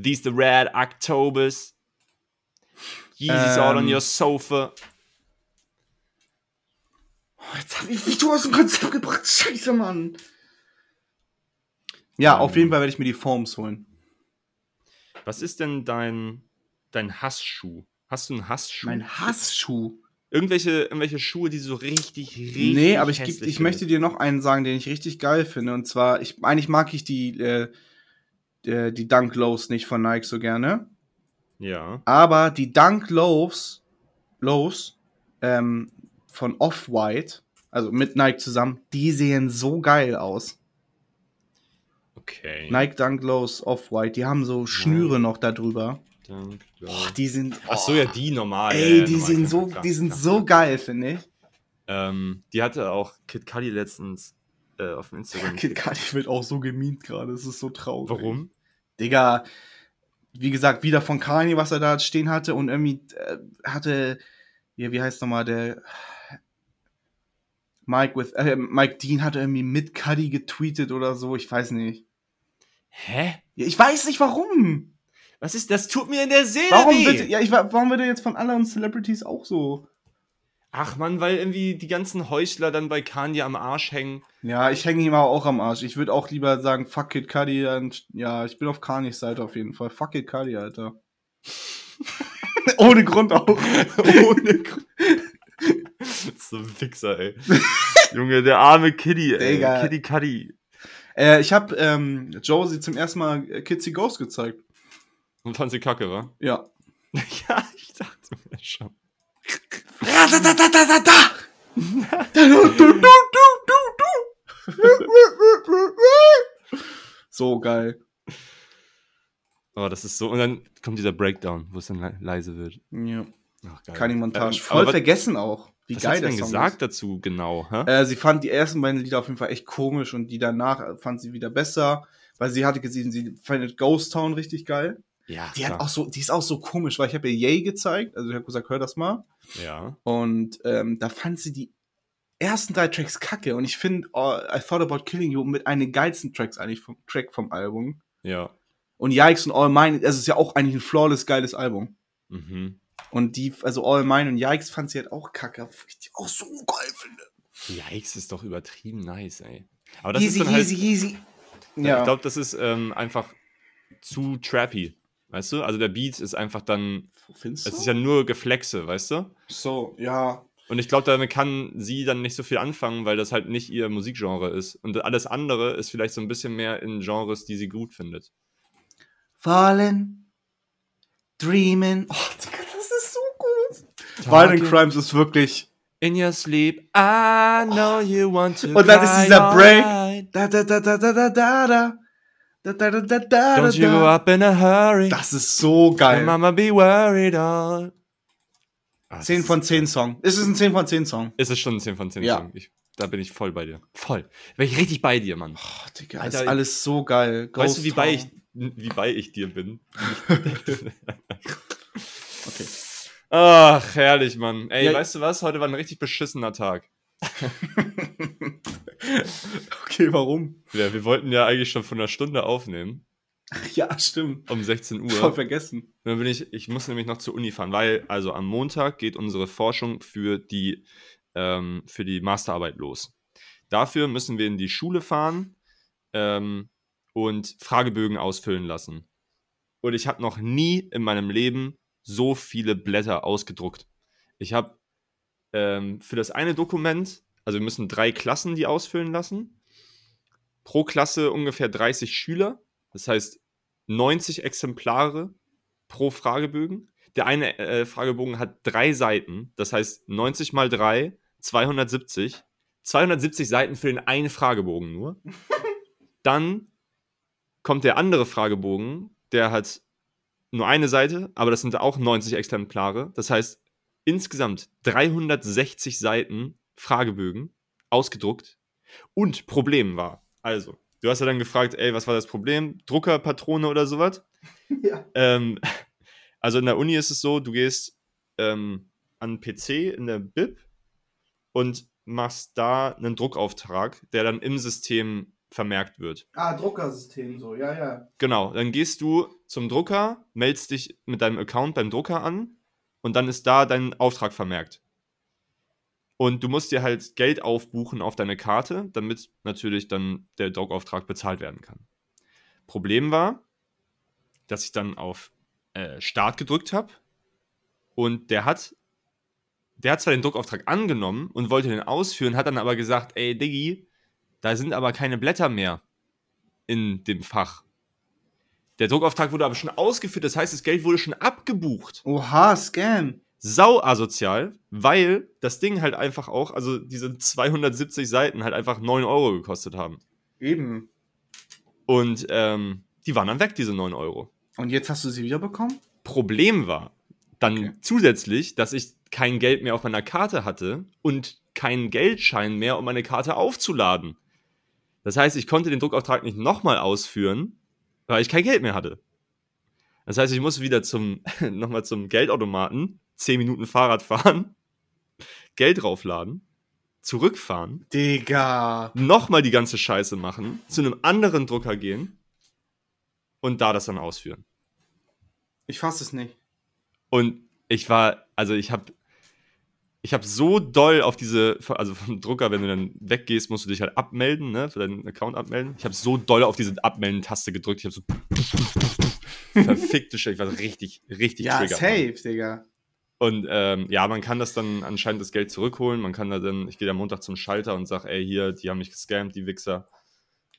[SPEAKER 1] These the Red Octobers. Yeezys all on
[SPEAKER 2] Ähm.
[SPEAKER 1] your sofa.
[SPEAKER 2] Oh, jetzt hab ich du aus dem Konzept gebracht. Scheiße, Mann. Ja,
[SPEAKER 1] Ähm.
[SPEAKER 2] auf jeden Fall werde ich mir die Forms holen.
[SPEAKER 1] Was ist denn dein, dein Hassschuh? Hast du einen Hassschuh?
[SPEAKER 2] Mein Hassschuh.
[SPEAKER 1] Irgendwelche, irgendwelche Schuhe, die so richtig, richtig.
[SPEAKER 2] Nee, aber ich, geb- ich möchte dir noch einen sagen, den ich richtig geil finde. Und zwar, ich, eigentlich mag ich die, äh, äh, die Dunk Lows nicht von Nike so gerne.
[SPEAKER 1] Ja.
[SPEAKER 2] Aber die Dunk Lows, Lows ähm, von Off-White, also mit Nike zusammen, die sehen so geil aus.
[SPEAKER 1] Okay.
[SPEAKER 2] Nike Dunk Lows Off-White, die haben so Schnüre noch da drüber.
[SPEAKER 1] Dank,
[SPEAKER 2] Boah, die sind.
[SPEAKER 1] Ach so, ja, die normal.
[SPEAKER 2] Ey, die
[SPEAKER 1] normal,
[SPEAKER 2] sind so,
[SPEAKER 1] klar,
[SPEAKER 2] die sind
[SPEAKER 1] klar.
[SPEAKER 2] so geil, finde ich.
[SPEAKER 1] Ähm, die hatte auch Kid Cudi letztens äh, auf dem Instagram.
[SPEAKER 2] Kid Cudi wird auch so gemimt gerade, es ist so traurig.
[SPEAKER 1] Warum?
[SPEAKER 2] Digga, wie gesagt, wieder von Kanye, was er da stehen hatte und irgendwie äh, hatte, ja, wie heißt nochmal der Mike with, äh, Mike Dean hatte irgendwie mit Cuddy getweetet oder so, ich weiß nicht.
[SPEAKER 1] Hä?
[SPEAKER 2] Ja, ich weiß nicht warum.
[SPEAKER 1] Was ist das? Tut mir in der Seele
[SPEAKER 2] Warum
[SPEAKER 1] weh.
[SPEAKER 2] wird, ja, ich, wa- warum wird er jetzt von anderen Celebrities auch so?
[SPEAKER 1] Ach man, weil irgendwie die ganzen Heuchler dann bei Kanye am Arsch hängen.
[SPEAKER 2] Ja, ich hänge ihm aber auch am Arsch. Ich würde auch lieber sagen, fuck Cudi. Und, ja, ich bin auf Kanyes Seite auf jeden Fall. Fuck Kid Cudi, Alter. [laughs] [laughs] Ohne Grund auch.
[SPEAKER 1] Ohne Grund. so ein Fixer, ey. Junge, der arme Kitty, ey.
[SPEAKER 2] Digga.
[SPEAKER 1] Kitty Cuddy.
[SPEAKER 2] Äh, ich habe ähm, Josie zum ersten Mal äh, Kitsy Ghost gezeigt.
[SPEAKER 1] Und fand sie kacke, wa?
[SPEAKER 2] Ja. [laughs]
[SPEAKER 1] ja, ich dachte mir schon. [laughs]
[SPEAKER 2] So geil.
[SPEAKER 1] Oh, das ist so. Und dann kommt dieser Breakdown, wo es dann le leise wird.
[SPEAKER 2] Ja.
[SPEAKER 1] Ach, geil.
[SPEAKER 2] Keine Montage.
[SPEAKER 1] Ähm,
[SPEAKER 2] Voll vergessen auch. Wie
[SPEAKER 1] Was
[SPEAKER 2] geil
[SPEAKER 1] hat sie denn gesagt
[SPEAKER 2] ist.
[SPEAKER 1] dazu genau?
[SPEAKER 2] Äh, sie fand die ersten beiden Lieder auf jeden Fall echt komisch und die danach fand sie wieder besser, weil sie hatte gesehen, sie findet Ghost Town richtig geil.
[SPEAKER 1] ja,
[SPEAKER 2] Die hat auch so, die ist auch so komisch, weil ich habe ihr Yay gezeigt, also ich habe gesagt, hör das mal.
[SPEAKER 1] Ja.
[SPEAKER 2] Und ähm, da fand sie die ersten drei Tracks kacke. Und ich finde oh, I Thought About Killing You mit einem der geilsten Tracks eigentlich vom Track vom Album.
[SPEAKER 1] Ja.
[SPEAKER 2] Und Yikes und All Mine, es ist ja auch eigentlich ein flawless geiles Album.
[SPEAKER 1] Mhm.
[SPEAKER 2] Und die, also All Mine und Yikes fand sie halt auch kacke, ich die auch so geil finde.
[SPEAKER 1] Yikes ist doch übertrieben nice, ey. Aber das
[SPEAKER 2] Easy,
[SPEAKER 1] ist dann halt,
[SPEAKER 2] easy, easy.
[SPEAKER 1] Ja. Ich glaube, das ist ähm, einfach zu trappy. Weißt du? Also der Beat ist einfach dann.
[SPEAKER 2] Findest du?
[SPEAKER 1] Es ist ja nur Geflexe, weißt du?
[SPEAKER 2] so, ja.
[SPEAKER 1] Und ich glaube, damit kann sie dann nicht so viel anfangen, weil das halt nicht ihr Musikgenre ist. Und alles andere ist vielleicht so ein bisschen mehr in Genres, die sie gut findet.
[SPEAKER 2] Fallen, Dreaming. Oh, Digga, das ist so gut. Violent Crimes ist wirklich.
[SPEAKER 1] In your sleep, I know you want to.
[SPEAKER 2] Und dann ist dieser Break. Da, da, da, da, da, da, da, da. Da, da, da, da, da,
[SPEAKER 1] Don't you
[SPEAKER 2] da.
[SPEAKER 1] go up in a hurry.
[SPEAKER 2] Das ist so
[SPEAKER 1] Your
[SPEAKER 2] geil.
[SPEAKER 1] mama be worried all. Ah,
[SPEAKER 2] 10
[SPEAKER 1] das
[SPEAKER 2] von
[SPEAKER 1] ist-
[SPEAKER 2] 10 Song. Es ist ein 10 von 10 Song.
[SPEAKER 1] Ist es schon ein 10 von 10
[SPEAKER 2] Ja.
[SPEAKER 1] Song. Ich, da bin ich voll bei dir. Voll. Bin ich richtig bei dir, Mann.
[SPEAKER 2] Oh, Digga,
[SPEAKER 1] Alter,
[SPEAKER 2] ist alles so geil.
[SPEAKER 1] weißt du, wie
[SPEAKER 2] Ghost
[SPEAKER 1] bei, ich, wie bei ich dir bin? [laughs]
[SPEAKER 2] Okay.
[SPEAKER 1] Ach, herrlich, Mann. Ey,
[SPEAKER 2] Ja.
[SPEAKER 1] weißt du was? Heute war ein richtig beschissener Tag. [laughs]
[SPEAKER 2] okay, warum?
[SPEAKER 1] Ja, wir wollten ja eigentlich schon von einer Stunde aufnehmen. [laughs]
[SPEAKER 2] Ja, stimmt.
[SPEAKER 1] Um 16 Uhr.
[SPEAKER 2] Voll vergessen.
[SPEAKER 1] Dann bin ich, ich muss nämlich noch zur Uni fahren, weil also am Montag geht unsere Forschung für die, ähm, für die Masterarbeit los. Dafür müssen wir in die Schule fahren ähm, und Fragebögen ausfüllen lassen. Und ich habe noch nie in meinem Leben so viele Blätter ausgedruckt. Ich habe ähm, für das eine Dokument, also wir müssen drei Klassen die ausfüllen lassen. Pro Klasse ungefähr 30 Schüler. Das heißt 90 Exemplare pro Fragebögen. Der eine äh, Fragebogen hat drei Seiten, das heißt 90 mal 3, 270. 270 Seiten für den einen Fragebogen nur. [laughs] Dann kommt der andere Fragebogen, der hat nur eine Seite, aber das sind auch 90 Exemplare. Das heißt insgesamt 360 Seiten Fragebögen ausgedruckt. Und Problem war, also, du hast ja dann gefragt, ey, was war das Problem? Druckerpatrone oder sowas? [laughs]
[SPEAKER 2] Ja.
[SPEAKER 1] Ähm, also in der Uni ist es so, du gehst ähm, an PC in der Bib und machst da einen Druckauftrag, der dann im System vermerkt wird.
[SPEAKER 2] Ah, Druckersystem, so, ja, ja.
[SPEAKER 1] Genau, dann gehst du zum Drucker, meldest dich mit deinem Account beim Drucker an und dann ist da dein Auftrag vermerkt. Und du musst dir halt Geld aufbuchen auf deine Karte, damit natürlich dann der Druckauftrag bezahlt werden kann. Problem war, dass ich dann auf äh, Start gedrückt habe und der hat, der hat zwar den Druckauftrag angenommen und wollte den ausführen, hat dann aber gesagt, ey Diggi, da sind aber keine Blätter mehr in dem Fach. Der Druckauftrag wurde aber schon ausgeführt, das heißt, das Geld wurde schon abgebucht.
[SPEAKER 2] Oha, Scam.
[SPEAKER 1] Sau asozial, weil das Ding halt einfach auch, also diese 270 Seiten halt einfach 9 Euro gekostet haben.
[SPEAKER 2] Eben.
[SPEAKER 1] Und ähm, die waren dann weg, diese 9 Euro.
[SPEAKER 2] Und jetzt hast du sie wieder bekommen?
[SPEAKER 1] Problem war dann
[SPEAKER 2] Okay.
[SPEAKER 1] zusätzlich, dass ich kein Geld mehr auf meiner Karte hatte und keinen Geldschein mehr, um meine Karte aufzuladen. Das heißt, ich konnte den Druckauftrag nicht nochmal ausführen, weil ich kein Geld mehr hatte. Das heißt, ich musste wieder zum, [laughs] nochmal zum Geldautomaten, 10 Minuten Fahrrad fahren, [laughs] Geld draufladen, zurückfahren,
[SPEAKER 2] Digga.
[SPEAKER 1] nochmal die ganze Scheiße machen, zu einem anderen Drucker gehen und da das dann ausführen.
[SPEAKER 2] Ich fass es nicht.
[SPEAKER 1] Und ich war, also ich habe ich habe so doll auf diese, also [laughs] vom Drucker, wenn du dann weggehst, musst du dich halt abmelden, ne, für deinen Account abmelden. Ich habe so doll auf diese Abmelden-Taste gedrückt. Ich habe so [laughs] verfickte Scheiße. Ich war richtig, richtig
[SPEAKER 2] Ja,
[SPEAKER 1] triggert,
[SPEAKER 2] safe, Digga.
[SPEAKER 1] Und ähm, ja, man kann das dann anscheinend das Geld zurückholen. Man kann da dann, ich gehe am Montag zum Schalter und sage, ey, hier, die haben mich gescammt, die Wichser.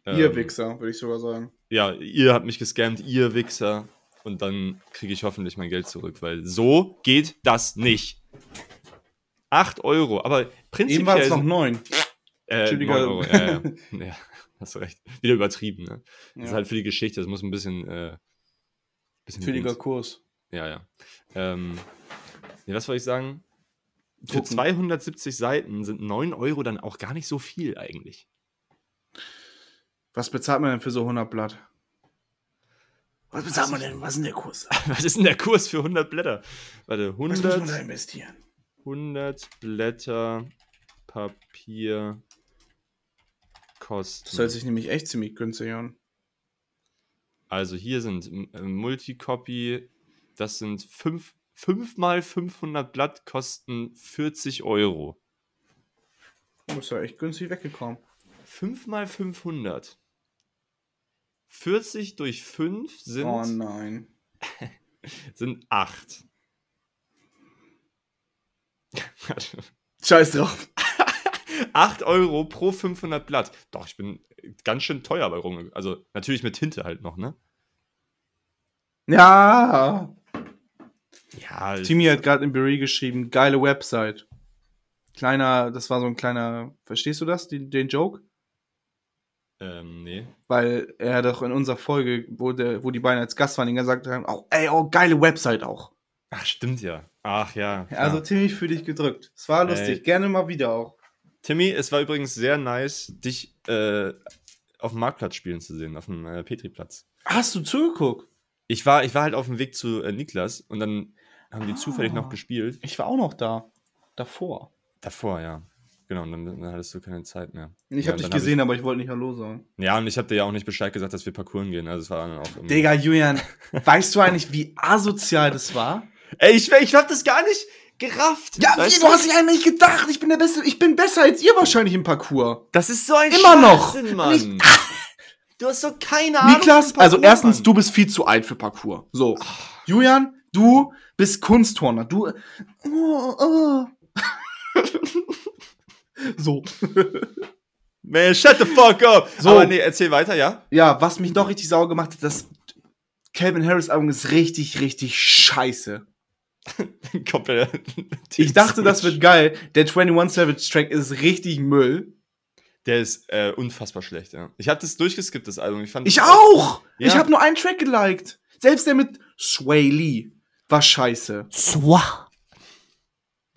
[SPEAKER 2] Ihr
[SPEAKER 1] Ähm,
[SPEAKER 2] Wichser, würde ich sogar sagen.
[SPEAKER 1] Ja, ihr habt mich gescammt, ihr Wichser. Und dann kriege ich hoffentlich mein Geld zurück, weil so geht das nicht. 8 Euro, aber prinzipiell.
[SPEAKER 2] Eben war es noch
[SPEAKER 1] sind-
[SPEAKER 2] neun.
[SPEAKER 1] äh,
[SPEAKER 2] Entschuldige.
[SPEAKER 1] 9 Euro, ja, ja. [laughs] ja, hast du recht. Wieder übertrieben, ne? Das ist halt für die Geschichte, das muss ein bisschen. Äh, bisschen Dings-
[SPEAKER 2] Kurs.
[SPEAKER 1] Ja, ja. Ähm, nee, was wollte ich sagen? Für
[SPEAKER 2] Drucken.
[SPEAKER 1] 270 Seiten sind 9 Euro dann auch gar nicht so viel eigentlich.
[SPEAKER 2] Was bezahlt man denn für so 100 Blatt? Was bezahlt man denn? Was ist denn der Kurs? [laughs]
[SPEAKER 1] Was ist denn der Kurs für 100 Blätter? Warte,
[SPEAKER 2] Was muss man da
[SPEAKER 1] 100,
[SPEAKER 2] investieren?
[SPEAKER 1] 100 Blätter Papier kosten.
[SPEAKER 2] Das hört sich nämlich echt ziemlich günstig an.
[SPEAKER 1] Also hier sind äh, Multicopy, das sind 5 5 mal 500 Blatt kosten 40 Euro.
[SPEAKER 2] Du bist ja echt günstig weggekommen.
[SPEAKER 1] 5 mal 500. 40 durch 5 sind,
[SPEAKER 2] Oh nein. [laughs]
[SPEAKER 1] sind 8. [laughs]
[SPEAKER 2] Scheiß drauf. [laughs]
[SPEAKER 1] 8 Euro pro 500 Blatt. Doch, ich bin ganz schön teuer bei Runge. Also natürlich mit Tinte halt noch, ne?
[SPEAKER 2] Ja.
[SPEAKER 1] Ja,
[SPEAKER 2] Timmy hat gerade in Beri geschrieben, geile Website. Kleiner, das war so ein kleiner, verstehst du das, den, den Joke?
[SPEAKER 1] ähm, nee.
[SPEAKER 2] Weil er doch in unserer Folge, wo, der, wo die beiden als Gast waren, gesagt haben, auch, ey, oh, geile Website auch.
[SPEAKER 1] Ach, stimmt ja. Ach ja.
[SPEAKER 2] Also
[SPEAKER 1] ja.
[SPEAKER 2] Timmy für dich gedrückt. Es war lustig,
[SPEAKER 1] Ey.
[SPEAKER 2] gerne mal wieder auch.
[SPEAKER 1] Timmy, es war übrigens sehr nice, dich äh, auf dem Marktplatz spielen zu sehen, auf dem äh, Petriplatz.
[SPEAKER 2] Hast du zugeguckt?
[SPEAKER 1] Ich war, ich war halt auf dem Weg zu äh, Niklas und dann haben die
[SPEAKER 2] Ah.
[SPEAKER 1] zufällig noch gespielt.
[SPEAKER 2] Ich war auch noch da. Davor.
[SPEAKER 1] Davor, ja. Genau, und dann, dann hattest du keine Zeit mehr.
[SPEAKER 2] Ich
[SPEAKER 1] ja,
[SPEAKER 2] habe dich
[SPEAKER 1] dann hab
[SPEAKER 2] gesehen, aber ich wollte nicht Hallo sagen.
[SPEAKER 1] Ich, ja, und ich habe dir ja auch nicht Bescheid gesagt, dass wir Parkouren gehen. Also es war dann auch.
[SPEAKER 2] Digga, Julian, [laughs] weißt du eigentlich, wie asozial das war?
[SPEAKER 1] Ey, ich, ich hab das gar nicht gerafft.
[SPEAKER 2] Ja,
[SPEAKER 1] weißt
[SPEAKER 2] wie, du hast dich eigentlich gedacht, ich bin der Beste, ich bin besser als ihr wahrscheinlich im Parcours.
[SPEAKER 1] Das ist so ein
[SPEAKER 2] Immer noch.
[SPEAKER 1] Mann. [laughs] Du hast so keine Ahnung.
[SPEAKER 2] Niklas,
[SPEAKER 1] von
[SPEAKER 2] also erstens,
[SPEAKER 1] Mann.
[SPEAKER 2] du bist viel zu alt für Parcours. So. Julian, du bist Kunstturner. Du. Oh, oh. [laughs] so. [laughs]
[SPEAKER 1] Man, shut the fuck up.
[SPEAKER 2] So.
[SPEAKER 1] Aber nee, erzähl weiter, ja?
[SPEAKER 2] Ja, was mich noch richtig sauer gemacht hat, das Calvin Harris Album ist richtig, richtig scheiße. [laughs]
[SPEAKER 1] Komplett.
[SPEAKER 2] Ich dachte, das wird geil. Der 21 Savage Track ist richtig Müll.
[SPEAKER 1] Der ist äh, unfassbar schlecht, ja. Ich habe das durchgeskippt, das Album. Ich, fand
[SPEAKER 2] Ich
[SPEAKER 1] das-
[SPEAKER 2] auch!
[SPEAKER 1] Ja.
[SPEAKER 2] Ich habe nur einen Track geliked. Selbst der mit Sway Lee war scheiße.
[SPEAKER 3] Swah.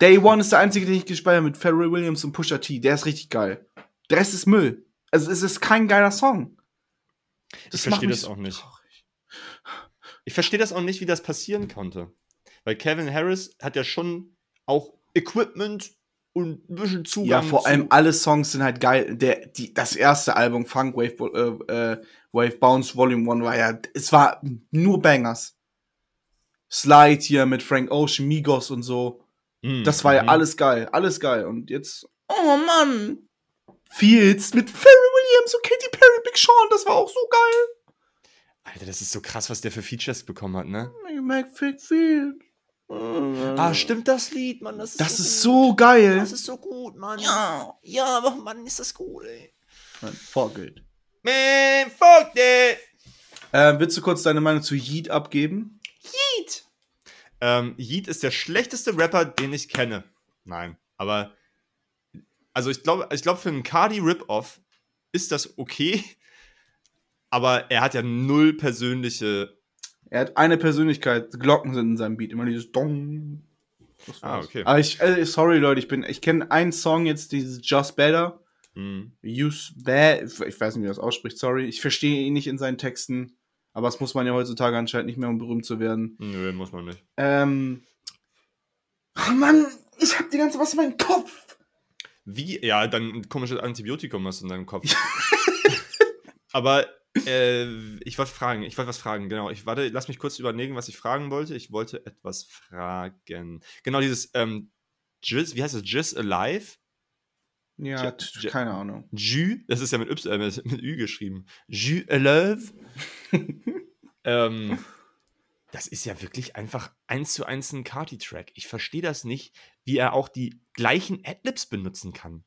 [SPEAKER 2] Day One ist der einzige, den ich gespielt habe mit Pharrell Williams und Pusha T. Der ist richtig geil. Der Rest ist Müll. Also es ist kein geiler Song.
[SPEAKER 1] Ich
[SPEAKER 2] macht
[SPEAKER 1] verstehe das auch nicht.
[SPEAKER 2] traurig.
[SPEAKER 1] Ich verstehe das auch nicht, wie das passieren konnte. Weil Kevin Harris hat ja schon auch Equipment und ein bisschen Zugang
[SPEAKER 2] Ja, vor
[SPEAKER 1] zu-
[SPEAKER 2] allem alle Songs sind halt geil. Der, die, das erste Album, Funk Wave, äh, äh, Wave Bounce Volume 1, war ja, es war nur Bangers. Slide hier mit Frank Ocean, Migos und so.
[SPEAKER 1] Mhm,
[SPEAKER 2] Das war ja
[SPEAKER 1] mhm.
[SPEAKER 2] alles geil, alles geil. Und jetzt, oh Mann. Fields mit Pharrell Williams und Katy Perry, Big Sean, das war auch so geil.
[SPEAKER 1] Alter, das ist so krass, was der für Features bekommen hat, ne?
[SPEAKER 2] Macfield Field.
[SPEAKER 1] Ah, stimmt das Lied, Mann. Das ist,
[SPEAKER 2] Das
[SPEAKER 1] so
[SPEAKER 2] ist so geil.
[SPEAKER 1] Das ist so gut, Mann.
[SPEAKER 2] Ja.
[SPEAKER 1] Ja, aber Mann, ist das gut, ey.
[SPEAKER 2] Voll gut.
[SPEAKER 1] Man, fuck that.
[SPEAKER 2] Äh, willst du kurz deine Meinung zu Yeet abgeben?
[SPEAKER 1] Yeet. Ähm, Yeet ist der schlechteste Rapper, den ich kenne. Nein, aber also ich glaube, ich glaube für einen Cardi Rip-Off ist das okay, aber er hat ja null persönliche.
[SPEAKER 2] Er hat eine Persönlichkeit, Glocken sind in seinem Beat, immer dieses Dong.
[SPEAKER 1] Ah, okay.
[SPEAKER 2] Aber ich, äh, sorry Leute, ich bin, ich kenne einen Song jetzt, dieses Just Better.
[SPEAKER 1] Hm.
[SPEAKER 2] Use bad, ich weiß nicht, wie das ausspricht, sorry. Ich verstehe ihn nicht in seinen Texten, aber das muss man ja heutzutage anscheinend nicht mehr, um berühmt zu werden.
[SPEAKER 1] Nö, muss man nicht.
[SPEAKER 2] Ähm. Oh Mann, ich hab die ganze was in meinem Kopf.
[SPEAKER 1] Wie? Ja, dann ein komisches Antibiotikum hast du in deinem Kopf. [laughs] Aber äh, ich wollte fragen, ich wollte was fragen, genau. Ich warte, lass mich kurz überlegen, was ich fragen wollte. Ich wollte etwas fragen. Genau, dieses ähm, Jizz, wie heißt das? Jizz Alive?
[SPEAKER 2] Ja,
[SPEAKER 1] ja.
[SPEAKER 2] keine Ahnung.
[SPEAKER 1] Jus, das ist ja mit, y, äh, mit, Ü geschrieben. Jus Alive. [laughs] ähm, das ist ja wirklich einfach eins zu eins ein Carti-Track. Ich verstehe das nicht, wie er auch die gleichen Adlibs benutzen kann.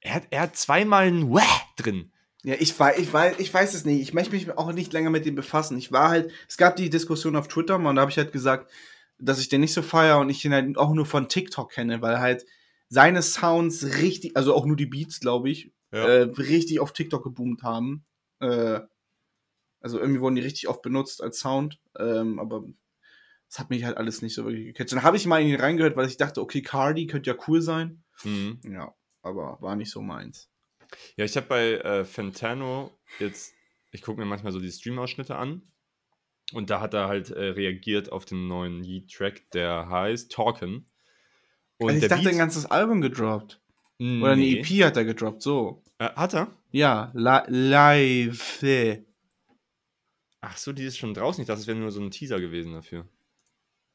[SPEAKER 1] Er hat, er hat zweimal ein Wäh drin.
[SPEAKER 2] Ja, ich weiß, ich weiß, ich weiß es nicht. Ich möchte mich auch nicht länger mit dem befassen. Ich war halt, es gab die Diskussion auf Twitter, man, da habe ich halt gesagt, dass ich den nicht so feier und ich den halt auch nur von TikTok kenne, weil halt seine Sounds richtig, also auch nur die Beats, glaube ich,
[SPEAKER 1] Ja.
[SPEAKER 2] äh, richtig auf TikTok geboomt haben. Äh, also irgendwie wurden die richtig oft benutzt als Sound, ähm, aber das hat mich halt alles nicht so wirklich gecatcht. Dann habe ich mal in ihn reingehört, weil ich dachte, okay, Cardi könnte ja cool sein.
[SPEAKER 1] Mhm.
[SPEAKER 2] Ja, aber war nicht so meins.
[SPEAKER 1] Ja, ich habe bei äh, Fantano jetzt, ich gucke mir manchmal so die Stream-Ausschnitte an. Und da hat er halt äh, reagiert auf den neuen Yeet-Track, der heißt Talkin. Und
[SPEAKER 2] also ich dachte,
[SPEAKER 1] Beat-
[SPEAKER 2] ein ganzes Album gedroppt. Oder
[SPEAKER 1] Nee.
[SPEAKER 2] eine EP hat er gedroppt, so.
[SPEAKER 1] Äh, hat er?
[SPEAKER 2] Ja, li live.
[SPEAKER 1] Ach so, die ist schon draußen. Ich dachte, es wäre nur so ein Teaser gewesen dafür.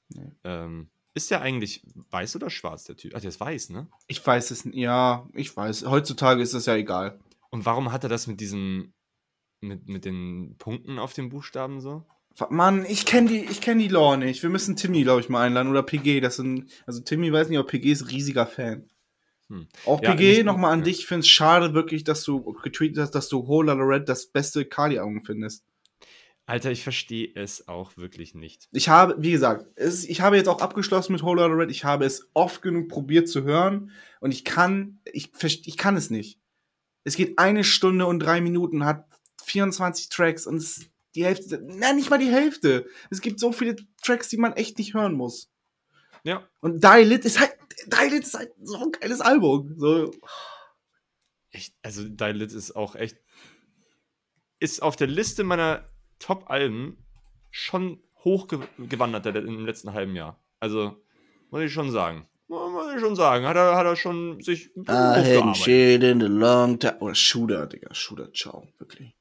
[SPEAKER 2] Nee.
[SPEAKER 1] Ähm, ist der eigentlich weiß oder schwarz, der Typ? Ach, der ist weiß, ne?
[SPEAKER 2] Ich weiß es nicht. Ja, ich weiß. Heutzutage ist das ja egal.
[SPEAKER 1] Und warum hat er das mit diesem, mit, mit den Punkten auf den Buchstaben so?
[SPEAKER 2] Mann, ich kenne die, ich die Lore nicht. Wir müssen Timmy, glaube ich, mal einladen. Oder PG. Das sind, also Timmy weiß nicht, aber PG ist riesiger Fan.
[SPEAKER 1] Hm.
[SPEAKER 2] Auch
[SPEAKER 1] Ja,
[SPEAKER 2] PG, nochmal an
[SPEAKER 1] ja.
[SPEAKER 2] dich. Ich finde es schade wirklich, dass du getweetet hast, dass du Whole Red das beste Kali-Album findest.
[SPEAKER 1] Alter, ich verstehe es auch wirklich nicht.
[SPEAKER 2] Ich habe, wie gesagt, es, ich habe jetzt auch abgeschlossen mit Whole Lotta Red. Ich habe es oft genug probiert zu hören und ich kann, ich, ich kann es nicht. Es geht eine Stunde und drei Minuten, hat 24 Tracks und es, die Hälfte, na, nicht mal die Hälfte. Es gibt so viele Tracks, die man echt nicht hören muss.
[SPEAKER 1] Ja.
[SPEAKER 2] Und Die Lit ist halt, Die Lit ist halt so ein geiles Album. So,
[SPEAKER 1] Ich, also, Dein Lit ist auch echt. Ist auf der Liste meiner Top-Alben schon hochgewandert der- im letzten halben Jahr. Also, muss ich schon sagen. Mu- Muss ich schon sagen. Hat er, hat er schon sich
[SPEAKER 2] I hadn't shit in a long time. Oder Shooter, Digga. Shooter, ciao. Wirklich.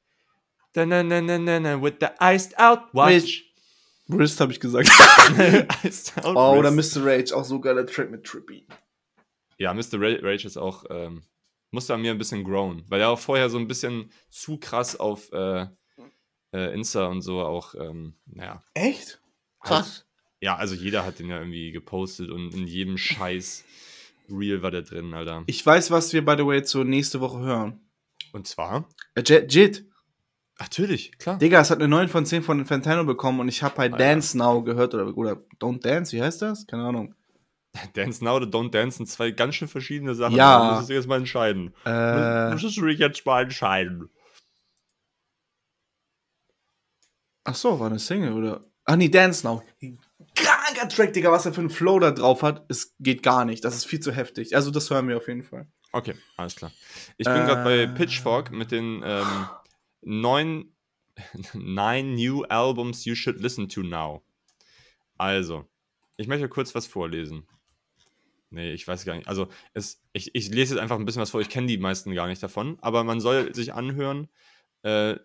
[SPEAKER 1] Da, na, na, na, na, na, with the iced out watch.
[SPEAKER 2] Wrist habe ich gesagt. [laughs]
[SPEAKER 1] iced out
[SPEAKER 2] oh, oder. Mr. Rage. Auch so geiler Track mit Trippy.
[SPEAKER 1] Ja, Mr. Ra- Rage ist auch, ähm, musste an mir ein bisschen grown, weil er auch vorher so ein bisschen zu krass auf äh, äh, Insta und so auch, ähm, naja.
[SPEAKER 2] Echt?
[SPEAKER 1] Krass. Ja, also jeder hat den ja irgendwie gepostet und in jedem [laughs] Scheiß Reel war der drin, Alter.
[SPEAKER 2] Ich weiß, was wir, by the way, zur nächste Woche hören.
[SPEAKER 1] Und zwar?
[SPEAKER 2] Äh, Jet, Jit.
[SPEAKER 1] Natürlich, klar.
[SPEAKER 2] Digga, es hat eine 9 von 10 von Fantano bekommen und ich habe halt
[SPEAKER 1] Alter.
[SPEAKER 2] Dance Now gehört oder, oder Don't Dance, wie heißt das? Keine Ahnung. [laughs]
[SPEAKER 1] Dance Now oder Don't Dance sind zwei ganz schön verschiedene Sachen.
[SPEAKER 2] Ja.
[SPEAKER 1] Du musst dich jetzt mal entscheiden.
[SPEAKER 2] Äh,
[SPEAKER 1] Musstest du dich jetzt mal entscheiden.
[SPEAKER 2] Ach so, war eine Single oder? Ach nee, Dance Now. Kranker Track, Digga, was er für einen Flow da drauf hat, es geht gar nicht. Das ist viel zu heftig. Also das hören wir auf jeden Fall.
[SPEAKER 1] Okay, alles klar. Ich bin
[SPEAKER 2] Äh.
[SPEAKER 1] gerade bei Pitchfork mit den ähm, neun, [laughs] nine new albums you should listen to now. Also, ich möchte kurz was vorlesen. Nee, ich weiß gar nicht. Also, es, ich, ich lese jetzt einfach ein bisschen was vor. Ich kenne die meisten gar nicht davon. Aber man soll sich anhören. Äh,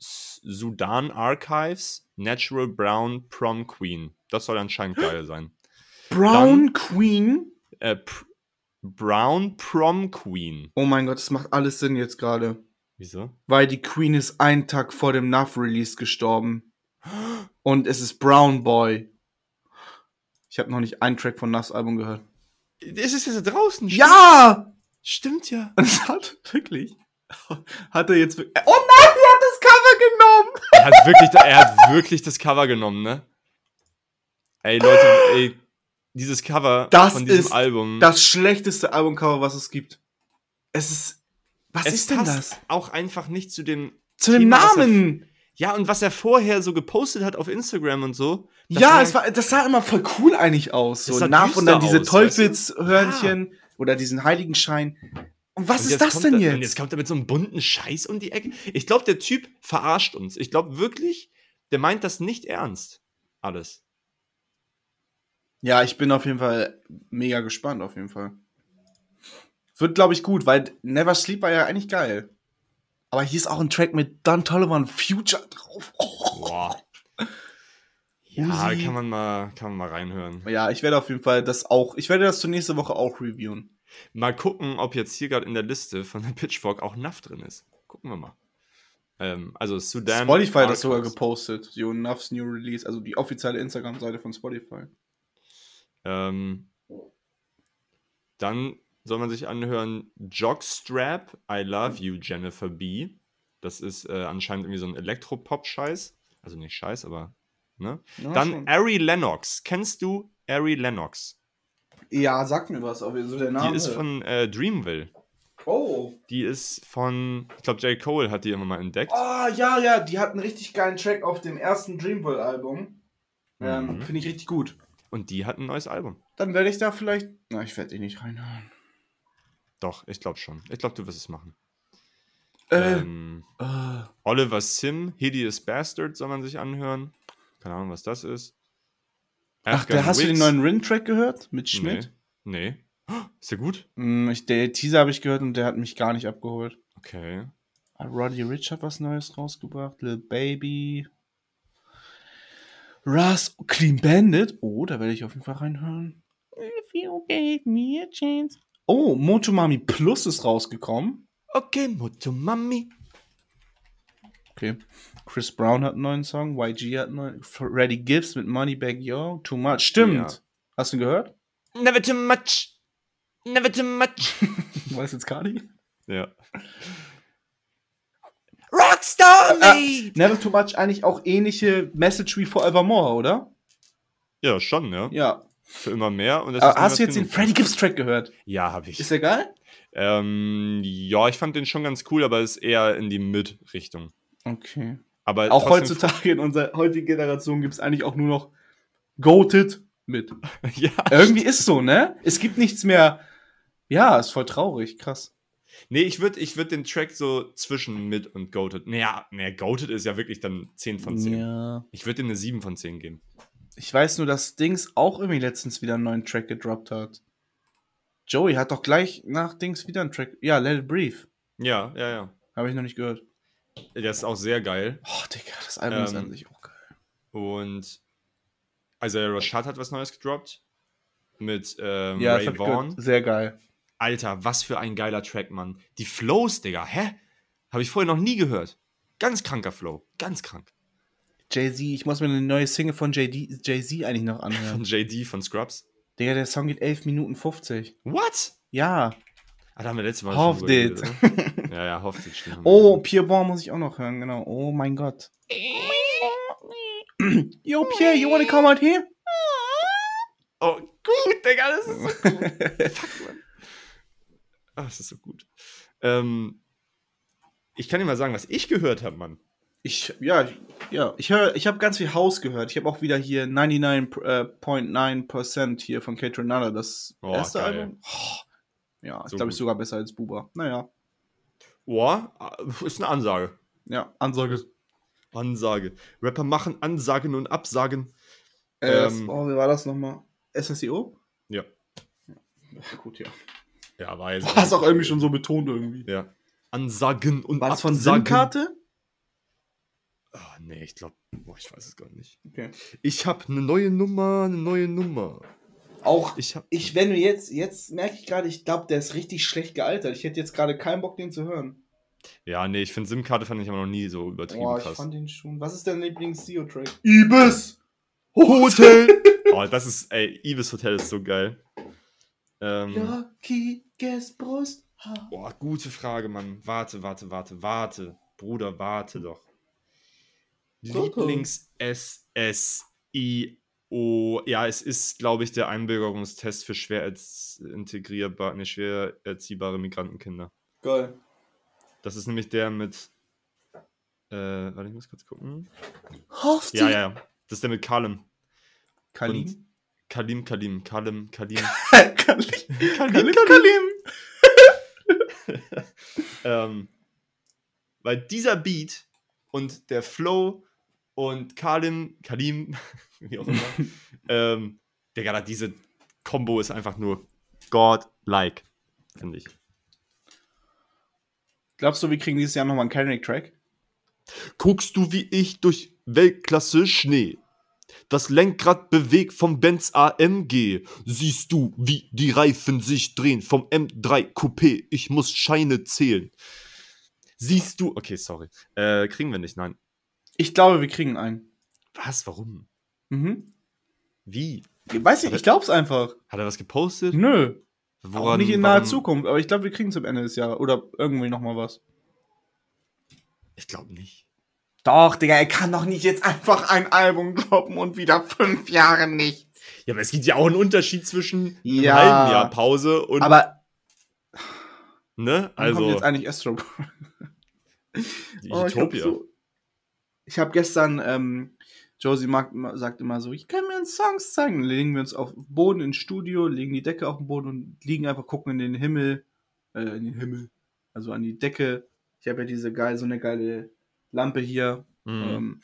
[SPEAKER 1] Sudan Archives Natural Brown Prom Queen. Das soll anscheinend geil sein.
[SPEAKER 2] Brown Queen.
[SPEAKER 1] Äh, Brown Prom Queen.
[SPEAKER 2] Oh mein Gott, das macht alles Sinn jetzt gerade.
[SPEAKER 1] Wieso?
[SPEAKER 2] Weil die Queen ist einen Tag vor dem NAF-Release gestorben. Und es ist Brown Boy. Ich habe noch nicht einen Track von NAFs Album gehört.
[SPEAKER 1] Es ist jetzt draußen.
[SPEAKER 2] Ja!
[SPEAKER 1] Stimmt ja. [laughs]
[SPEAKER 2] Das hat wirklich. [laughs] Hat er jetzt. wirklich- Oh nein, er hat das Cover genommen! [laughs]
[SPEAKER 1] Er hat wirklich, er hat wirklich das Cover genommen, ne? Ey, Leute, ey, dieses Cover
[SPEAKER 2] Das
[SPEAKER 1] von diesem
[SPEAKER 2] ist
[SPEAKER 1] Album.
[SPEAKER 2] Das schlechteste Albumcover, was es gibt. Es ist. Was
[SPEAKER 1] es
[SPEAKER 2] ist denn
[SPEAKER 1] passt
[SPEAKER 2] das?
[SPEAKER 1] auch einfach nicht zu dem.
[SPEAKER 2] Zu dem
[SPEAKER 1] Thema, er-
[SPEAKER 2] Namen!
[SPEAKER 1] Ja, und was er vorher so gepostet hat auf Instagram und so. das
[SPEAKER 2] Ja, es war, das sah immer voll cool eigentlich aus. So nach und dann diese
[SPEAKER 1] aus, weißt du?
[SPEAKER 2] Teufelshörnchen oder diesen Heiligenschein. Und was
[SPEAKER 1] Und
[SPEAKER 2] ist das denn
[SPEAKER 1] er,
[SPEAKER 2] jetzt?
[SPEAKER 1] Und jetzt kommt er mit so einem bunten Scheiß um die Ecke. Ich glaube, der Typ verarscht uns. Ich glaube wirklich, der meint das nicht ernst. Alles.
[SPEAKER 2] Ja, ich bin auf jeden Fall mega gespannt, auf jeden Fall. Wird, glaube ich, gut, weil Never Sleep war ja eigentlich geil. Aber hier ist auch ein Track mit Don Tolliver Future drauf. Oh. [laughs]
[SPEAKER 1] Boah. Ja, kann man, mal, kann man mal reinhören.
[SPEAKER 2] Ja, ich werde auf jeden Fall das auch, ich werde das zur nächste Woche auch reviewen.
[SPEAKER 1] Mal gucken, ob jetzt hier gerade in der Liste von der Pitchfork auch NAF drin ist. Gucken wir mal. Ähm, also Sudan.
[SPEAKER 2] Spotify hat das sogar gepostet. Die Nuffs New Release, also die offizielle Instagram-Seite von Spotify.
[SPEAKER 1] Ähm, dann soll man sich anhören Jockstrap, I Love You, Jennifer B. Das ist äh, anscheinend irgendwie so ein Elektropop-Scheiß. Also nicht Scheiß, aber. Ne?
[SPEAKER 2] Ja,
[SPEAKER 1] dann
[SPEAKER 2] schon.
[SPEAKER 1] Ari Lennox. Kennst du Ari Lennox?
[SPEAKER 2] Ja, sag mir was, aber so der Name.
[SPEAKER 1] Die ist von äh, Dreamville.
[SPEAKER 2] Oh.
[SPEAKER 1] Die ist von, ich glaube, J. Cole hat die immer mal entdeckt.
[SPEAKER 2] Ah, ja, ja, die hat einen richtig geilen Track auf dem ersten Dreamville-Album. Ähm,
[SPEAKER 1] Mhm.
[SPEAKER 2] Finde ich richtig gut.
[SPEAKER 1] Und die hat ein neues Album.
[SPEAKER 2] Dann werde ich da vielleicht. Na, ich werde die nicht reinhören.
[SPEAKER 1] Doch, ich glaube schon. Ich glaube, du wirst es machen.
[SPEAKER 2] Äh,
[SPEAKER 1] Ähm,
[SPEAKER 2] äh,
[SPEAKER 1] Oliver Sim, Hideous Bastard soll man sich anhören. Keine Ahnung, was das ist.
[SPEAKER 2] Ach, da hast du den neuen Rin-Track gehört? Mit Schmidt?
[SPEAKER 1] Nee. nee. Ist der gut?
[SPEAKER 2] Mm, ich, der Teaser habe ich gehört und der hat mich gar nicht abgeholt.
[SPEAKER 1] Okay.
[SPEAKER 2] Ah, Roddy Rich hat was Neues rausgebracht. Lil Baby. Russ, Clean Bandit. Oh, da werde ich auf jeden Fall reinhören. If you gave me a chance. Oh, Motomami Plus ist rausgekommen.
[SPEAKER 1] Okay, Moto Mami.
[SPEAKER 2] Okay. Chris Brown hat einen neuen Song. YG hat einen neuen. Freddie Gibbs mit Moneybag Yo. Too much. Stimmt.
[SPEAKER 1] Ja.
[SPEAKER 2] Hast du ihn gehört?
[SPEAKER 1] Never too much. Never too much. [laughs]
[SPEAKER 2] Weiß jetzt Cardi?
[SPEAKER 1] ja. Rockstar
[SPEAKER 2] Ah,
[SPEAKER 1] Made.
[SPEAKER 2] Never Too Much eigentlich auch ähnliche Message wie Forevermore, oder?
[SPEAKER 1] Ja, schon, ja.
[SPEAKER 2] Ja.
[SPEAKER 1] Für immer mehr. Und ist
[SPEAKER 2] hast du jetzt den. Freddie Gibbs Track gehört?
[SPEAKER 1] Ja, habe ich.
[SPEAKER 2] Ist der geil?
[SPEAKER 1] Ähm, ja, ich fand den schon ganz cool, aber ist eher in die Mid-Richtung.
[SPEAKER 2] Okay.
[SPEAKER 1] Aber
[SPEAKER 2] Auch heutzutage in unserer heutigen Generation gibt es eigentlich auch nur noch Goated mit. [laughs]
[SPEAKER 1] ja.
[SPEAKER 2] Irgendwie ist so, ne? Es gibt nichts mehr. Ja, ist voll traurig, krass.
[SPEAKER 1] Nee, ich würde ich würd den Track so zwischen Mid und Goated. Naja, nee, Goated ist ja wirklich dann 10 von 10.
[SPEAKER 2] Ja.
[SPEAKER 1] Ich würde ihm eine 7 von 10 geben.
[SPEAKER 2] Ich weiß nur, dass Dings auch irgendwie letztens wieder einen neuen Track gedroppt hat. Joey hat doch gleich nach Dings wieder einen Track. Ja, Let It Breathe.
[SPEAKER 1] Ja, ja, ja.
[SPEAKER 2] Habe ich noch nicht gehört.
[SPEAKER 1] Der ist auch sehr geil.
[SPEAKER 2] Oh, Digga, das Album ist
[SPEAKER 1] Ähm,
[SPEAKER 2] an sich auch geil.
[SPEAKER 1] Und Isaiah Rashad hat was Neues gedroppt. Mit ähm,
[SPEAKER 2] Ja,
[SPEAKER 1] Ray Vaughn.
[SPEAKER 2] Sehr geil.
[SPEAKER 1] Alter, was für ein geiler Track, Mann. Die Flows, Digga. Hä? Habe ich vorher noch nie gehört. Ganz kranker Flow. Ganz krank.
[SPEAKER 2] Jay-Z, ich muss mir eine neue Single von Jay-Z eigentlich noch [laughs]
[SPEAKER 1] Von
[SPEAKER 2] anhören.
[SPEAKER 1] JD von Scrubs.
[SPEAKER 2] Digga, der Song geht 11 Minuten 50.
[SPEAKER 1] What?
[SPEAKER 2] Ja.
[SPEAKER 1] Ah, da haben wir letztes Mal
[SPEAKER 2] Hoffed
[SPEAKER 1] drüber
[SPEAKER 2] it.
[SPEAKER 1] geredet? [laughs] Ja, ja, wir
[SPEAKER 2] Oh. Pierre muss ich auch noch hören, genau. Oh mein Gott. Yo, Pierre, you wanna come out here?
[SPEAKER 1] Oh, gut, Digga, das ist so gut. [laughs] Fuck, Mann. Ah, das ist so gut. Ähm, ich kann dir mal sagen, was ich gehört habe, Mann.
[SPEAKER 2] Ich, ja, ja, ich höre, ich habe ganz viel House gehört. Ich habe auch wieder hier 99.9% hier von Kate Renata, das
[SPEAKER 1] Oh,
[SPEAKER 2] erste
[SPEAKER 1] geil.
[SPEAKER 2] Album. Oh, ja,
[SPEAKER 1] So
[SPEAKER 2] ich glaube, ich sogar besser als Buba. Naja,
[SPEAKER 1] Boah, ist eine Ansage.
[SPEAKER 2] ja, Ansage.
[SPEAKER 1] Ansage. Rapper machen Ansagen und Absagen.
[SPEAKER 2] Äh,
[SPEAKER 1] Ähm,
[SPEAKER 2] oh, wie war das nochmal? SSEO?
[SPEAKER 1] Ja.
[SPEAKER 2] Ja, gut, ja.
[SPEAKER 1] Ja, weiß.
[SPEAKER 2] Du [laughs] hast auch irgendwie schon so betont irgendwie.
[SPEAKER 1] Ja. Ansagen und
[SPEAKER 2] War das von. SIM-Karte?
[SPEAKER 1] Ah, nee, ich glaube, boah, ich weiß es gar nicht.
[SPEAKER 2] Okay.
[SPEAKER 1] Ich habe eine neue Nummer, eine neue Nummer.
[SPEAKER 2] Auch
[SPEAKER 1] Ich habe
[SPEAKER 2] ich, wenn du jetzt, jetzt merke ich gerade, ich glaube, der ist richtig schlecht gealtert. Ich hätte jetzt gerade keinen Bock, den zu hören.
[SPEAKER 1] Ja, nee, ich finde SIM-Karte fand ich aber noch nie so übertrieben
[SPEAKER 2] Boah, ich
[SPEAKER 1] krass.
[SPEAKER 2] fand den schon. Was ist dein Lieblings-Seo-Track? Ibis!
[SPEAKER 1] Hotel! [laughs] oh, das ist, ey, Ibis Hotel ist so geil. Ähm,
[SPEAKER 2] Lucky Guess Brust.
[SPEAKER 1] Boah, gute Frage, Mann. Warte, warte, warte, warte. Bruder, warte doch.
[SPEAKER 2] Doch.
[SPEAKER 1] Lieblings-SSIO. Ja, es ist, glaube ich, der Einbürgerungstest für schwer integrierbare, ne, schwer erziehbare Migrantenkinder.
[SPEAKER 2] Geil.
[SPEAKER 1] Das ist nämlich der mit. Äh, warte, ich muss kurz gucken.
[SPEAKER 2] Hoffst
[SPEAKER 1] Ja, ja, ja. Das ist der mit Kalim.
[SPEAKER 2] Kalim?
[SPEAKER 1] Und [laughs] Kalim, Kalim, Kalim, Kalim.
[SPEAKER 2] Kalim.
[SPEAKER 1] Kalim, [laughs]
[SPEAKER 2] Kalim.
[SPEAKER 1] ähm, weil dieser Beat und der Flow und Kalim, Kalim, [laughs] wie auch immer, [laughs] ähm, Digga, diese Combo ist einfach nur God-like, finde ich.
[SPEAKER 2] Glaubst du, wir kriegen dieses Jahr nochmal einen Kendrick-Track?
[SPEAKER 1] Guckst du wie ich durch Weltklasse Schnee? Das Lenkrad bewegt vom Benz AMG. Siehst du, wie die Reifen sich drehen vom M3 Coupé. Ich muss Scheine zählen. Siehst du. Okay, sorry. Äh, kriegen wir nicht, nein.
[SPEAKER 2] Ich glaube, wir kriegen einen.
[SPEAKER 1] Was? Warum?
[SPEAKER 2] Mhm.
[SPEAKER 1] Wie?
[SPEAKER 2] Weiß nicht, ich glaub's einfach.
[SPEAKER 1] Hat er was gepostet?
[SPEAKER 2] Nö. auch nicht in naher
[SPEAKER 1] warum-
[SPEAKER 2] Zukunft, aber ich glaube, wir kriegen zum Ende des Jahres. Oder irgendwie nochmal was.
[SPEAKER 1] Ich glaube nicht.
[SPEAKER 2] Doch, Digga, er kann doch nicht jetzt einfach ein Album droppen und wieder fünf Jahre nicht.
[SPEAKER 1] Ja, aber es gibt ja auch einen Unterschied zwischen
[SPEAKER 2] Ja.
[SPEAKER 1] einem halben Jahr Pause und.
[SPEAKER 2] Aber
[SPEAKER 1] ne?
[SPEAKER 2] wann kommt
[SPEAKER 1] Also.
[SPEAKER 2] jetzt eigentlich Astro Boy?
[SPEAKER 1] die
[SPEAKER 2] Oh, ich habe gestern, ähm, Josie mag, sagt immer so, ich kann mir uns Songs zeigen. Dann legen wir uns auf den Boden ins Studio, legen die Decke auf den Boden und liegen einfach, gucken in den Himmel, äh, in den Himmel, also an die Decke. Ich habe ja diese geil, so eine geile Lampe hier
[SPEAKER 1] Mhm.
[SPEAKER 2] ähm,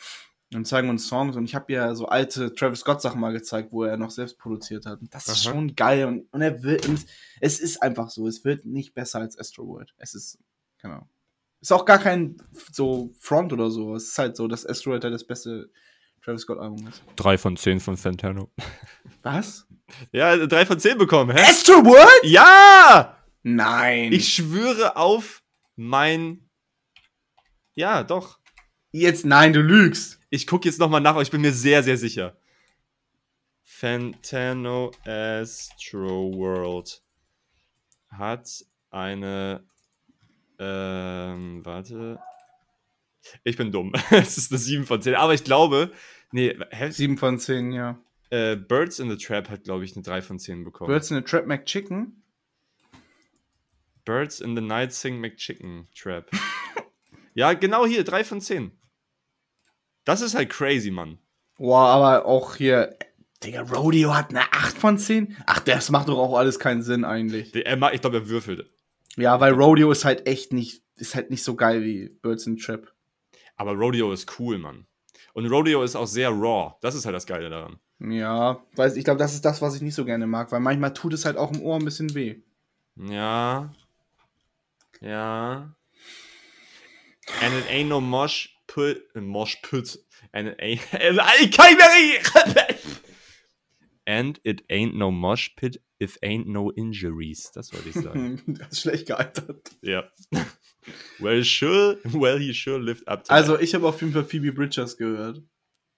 [SPEAKER 2] und zeigen uns Songs. Und ich habe ja so alte Travis Scott Sachen mal gezeigt, wo er noch selbst produziert hat. Und das ist
[SPEAKER 1] Aha.
[SPEAKER 2] schon geil. Und, und er wird, und es ist einfach so, es wird nicht besser als Astro World. Es ist, genau. Ist auch gar kein so Front oder so. Es ist halt so, dass Astro World halt das beste Travis Scott Album ist.
[SPEAKER 1] Drei von zehn von Fantano.
[SPEAKER 2] Was?
[SPEAKER 1] Ja, drei von zehn bekommen, hä?
[SPEAKER 2] Astro World?
[SPEAKER 1] Ja!
[SPEAKER 2] Nein.
[SPEAKER 1] Ich schwöre auf mein. Ja, doch.
[SPEAKER 2] Jetzt, nein, du lügst.
[SPEAKER 1] Ich gucke jetzt nochmal nach, aber ich bin mir sehr, sehr sicher. Fantano Astro World hat eine. Ähm, warte. Ich bin dumm. [laughs] es ist eine 7 von 10. Aber ich glaube. Nee, hä?
[SPEAKER 2] Sieben von zehn, ja.
[SPEAKER 1] Äh, Birds in the Trap hat, glaube ich, eine 3 von 10 bekommen.
[SPEAKER 2] Birds in a Trap McChicken?
[SPEAKER 1] Birds in the Night Sing McChicken Trap. [laughs] ja, genau hier, 3 von 10. Das ist halt crazy, Mann.
[SPEAKER 2] Boah, aber auch hier. Digga, Rodeo hat eine 8 von 10? Ach, das macht doch auch alles keinen Sinn eigentlich.
[SPEAKER 1] Der- Er, ich glaube, er würfelt.
[SPEAKER 2] Ja, weil Rodeo ist halt echt nicht, ist halt nicht so geil wie Birds in Trap.
[SPEAKER 1] Aber Rodeo ist cool, Mann. Und Rodeo ist auch sehr raw. Das ist halt das Geile daran.
[SPEAKER 2] Ja, weiß, ich glaube, das ist das, was ich nicht so gerne mag, weil manchmal tut es halt auch im Ohr ein bisschen weh.
[SPEAKER 1] Ja. Ja. And it ain't no mosh put. äh, Mosh put. And it ain't. [laughs] Mehr reden. [laughs] And it ain't no mosh pit if ain't no injuries. Das wollte ich sagen. [laughs]
[SPEAKER 2] das ist schlecht gealtert.
[SPEAKER 1] ja. [laughs] Well, sure. Well, he sure lived up to
[SPEAKER 2] Also,
[SPEAKER 1] that.
[SPEAKER 2] ich habe auf jeden Fall Phoebe Bridgers gehört.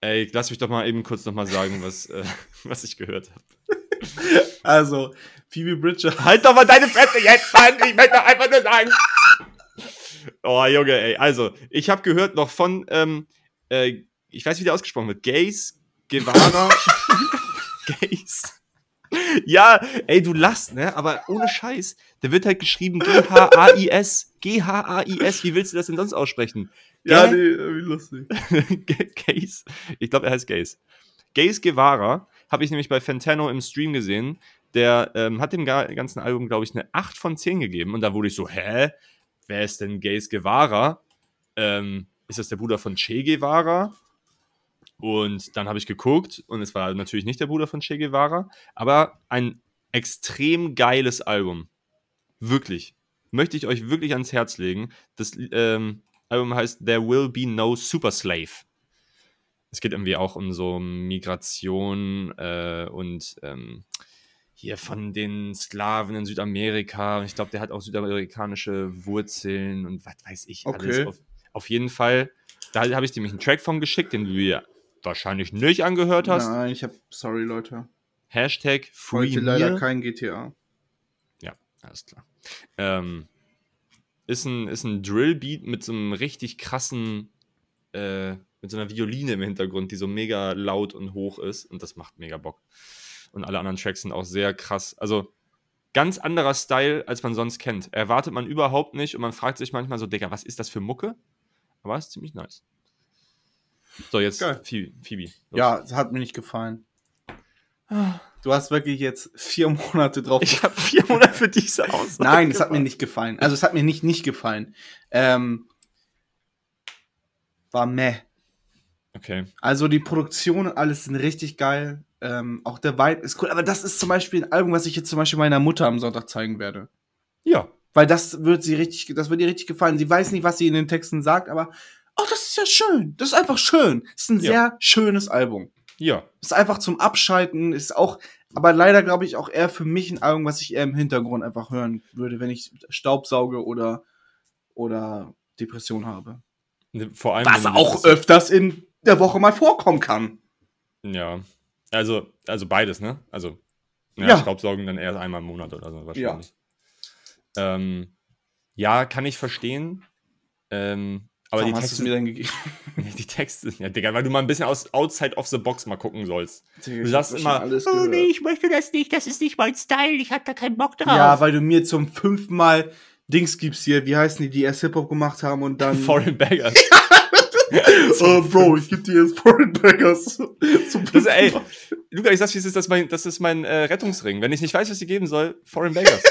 [SPEAKER 1] Ey, lass mich doch mal eben kurz nochmal sagen, was, äh, [laughs] was ich gehört habe.
[SPEAKER 2] Also, Phoebe Bridgers.
[SPEAKER 1] Halt doch mal deine Fresse jetzt, Mann! Ich möchte doch einfach nur sagen. Oh, Junge, ey. Also, ich habe gehört noch von, ähm, äh, ich weiß, wie der ausgesprochen wird. Gays, Guevara. Gays. Ja, ey, du lachst, ne? Aber ohne Scheiß. Der wird halt geschrieben G-H-A-I-S. G-H-A-I-S. Wie willst du das denn sonst aussprechen?
[SPEAKER 2] Ja,
[SPEAKER 1] Gä-
[SPEAKER 2] nee, wie lustig. [laughs]
[SPEAKER 1] Gaze. Ich glaube, er heißt Gaze. Gaze Guevara habe ich nämlich bei Fantano im Stream gesehen. Der ähm, hat dem ga- ganzen Album, glaube ich, eine 8 von 10 gegeben. Und da wurde ich so, hä? Wer ist denn Gaze Guevara? Ähm, ist das der Bruder von Che Guevara? Und dann habe ich geguckt und es war natürlich nicht der Bruder von Che Guevara, aber ein extrem geiles Album. Wirklich. Möchte ich euch wirklich ans Herz legen. Das, ähm, Album heißt There Will Be No Super Slave. Es geht irgendwie auch um so Migration äh, und ähm, hier von den Sklaven in Südamerika. Und ich glaube, der hat auch südamerikanische Wurzeln und was weiß ich
[SPEAKER 2] Okay.
[SPEAKER 1] alles. Auf, auf jeden Fall, da habe ich dir nämlich einen Track von geschickt, den du dir wahrscheinlich nicht angehört hast.
[SPEAKER 2] Nein, ich hab, sorry Leute.
[SPEAKER 1] Hashtag Free
[SPEAKER 2] Heute leider kein GTA.
[SPEAKER 1] Ja, alles klar. Ähm, ist ein, ist ein Drillbeat mit so einem richtig krassen, äh, mit so einer Violine im Hintergrund, die so mega laut und hoch ist. Und das macht mega Bock. Und alle anderen Tracks sind auch sehr krass. Also ganz anderer Style, als man sonst kennt. Erwartet man überhaupt nicht und man fragt sich manchmal so, Digga, was ist das für Mucke? Aber ist ziemlich nice. So, jetzt
[SPEAKER 2] Geil.
[SPEAKER 1] Phoebe. Los.
[SPEAKER 2] Ja, es hat mir nicht gefallen. Du hast wirklich jetzt vier Monate drauf.
[SPEAKER 1] Ich habe vier Monate für diese Aussage.
[SPEAKER 2] Nein, es hat mir nicht gefallen. Also es hat mir nicht nicht gefallen. Ähm, war meh.
[SPEAKER 1] Okay.
[SPEAKER 2] Also die Produktion und alles sind richtig geil. Ähm, auch der Vibe ist cool. Aber das ist zum Beispiel ein Album, was ich jetzt zum Beispiel meiner Mutter am Sonntag zeigen werde.
[SPEAKER 1] Ja.
[SPEAKER 2] Weil das wird sie richtig, das wird ihr richtig gefallen. Sie weiß nicht, was sie in den Texten sagt, aber oh, das ist ja schön. Das ist einfach schön. Das ist ein
[SPEAKER 1] Ja.
[SPEAKER 2] sehr schönes Album.
[SPEAKER 1] Ja.
[SPEAKER 2] Ist einfach zum Abschalten, ist auch, aber leider glaube ich auch eher für mich ein Album, was ich eher im Hintergrund einfach hören würde, wenn ich Staubsauge oder, oder Depression habe.
[SPEAKER 1] Ne, Vor allem.
[SPEAKER 2] Was auch öfters in der Woche mal vorkommen kann.
[SPEAKER 1] Ja. Also, also beides, ne? Also, ja,
[SPEAKER 2] Ja.
[SPEAKER 1] Staubsaugen dann erst einmal im Monat oder so wahrscheinlich. Ja, ähm, ja kann ich verstehen. Ähm, aber
[SPEAKER 2] Warum
[SPEAKER 1] die Texte,
[SPEAKER 2] mir dann gegeben? [laughs]
[SPEAKER 1] die Texte, ja, Digga, weil du mal ein bisschen aus, outside of the box mal gucken sollst.
[SPEAKER 2] Du
[SPEAKER 1] sagst immer,
[SPEAKER 3] Oh nee, ich möchte das nicht, das ist nicht mein Style, ich hab da keinen Bock drauf.
[SPEAKER 2] Ja, weil du mir zum fünften Mal Dings gibst hier, wie heißen die, die erst Hip-Hop gemacht haben und dann. [laughs]
[SPEAKER 1] Foreign Baggers. [laughs]
[SPEAKER 2] oh, Bro, ich geb dir jetzt Foreign Baggers. Zum
[SPEAKER 1] Das, ey. Luca, ich sag's, wie es ist, das ist mein, das ist mein äh, Rettungsring. Wenn ich nicht weiß, was ich geben soll, Foreign Baggers.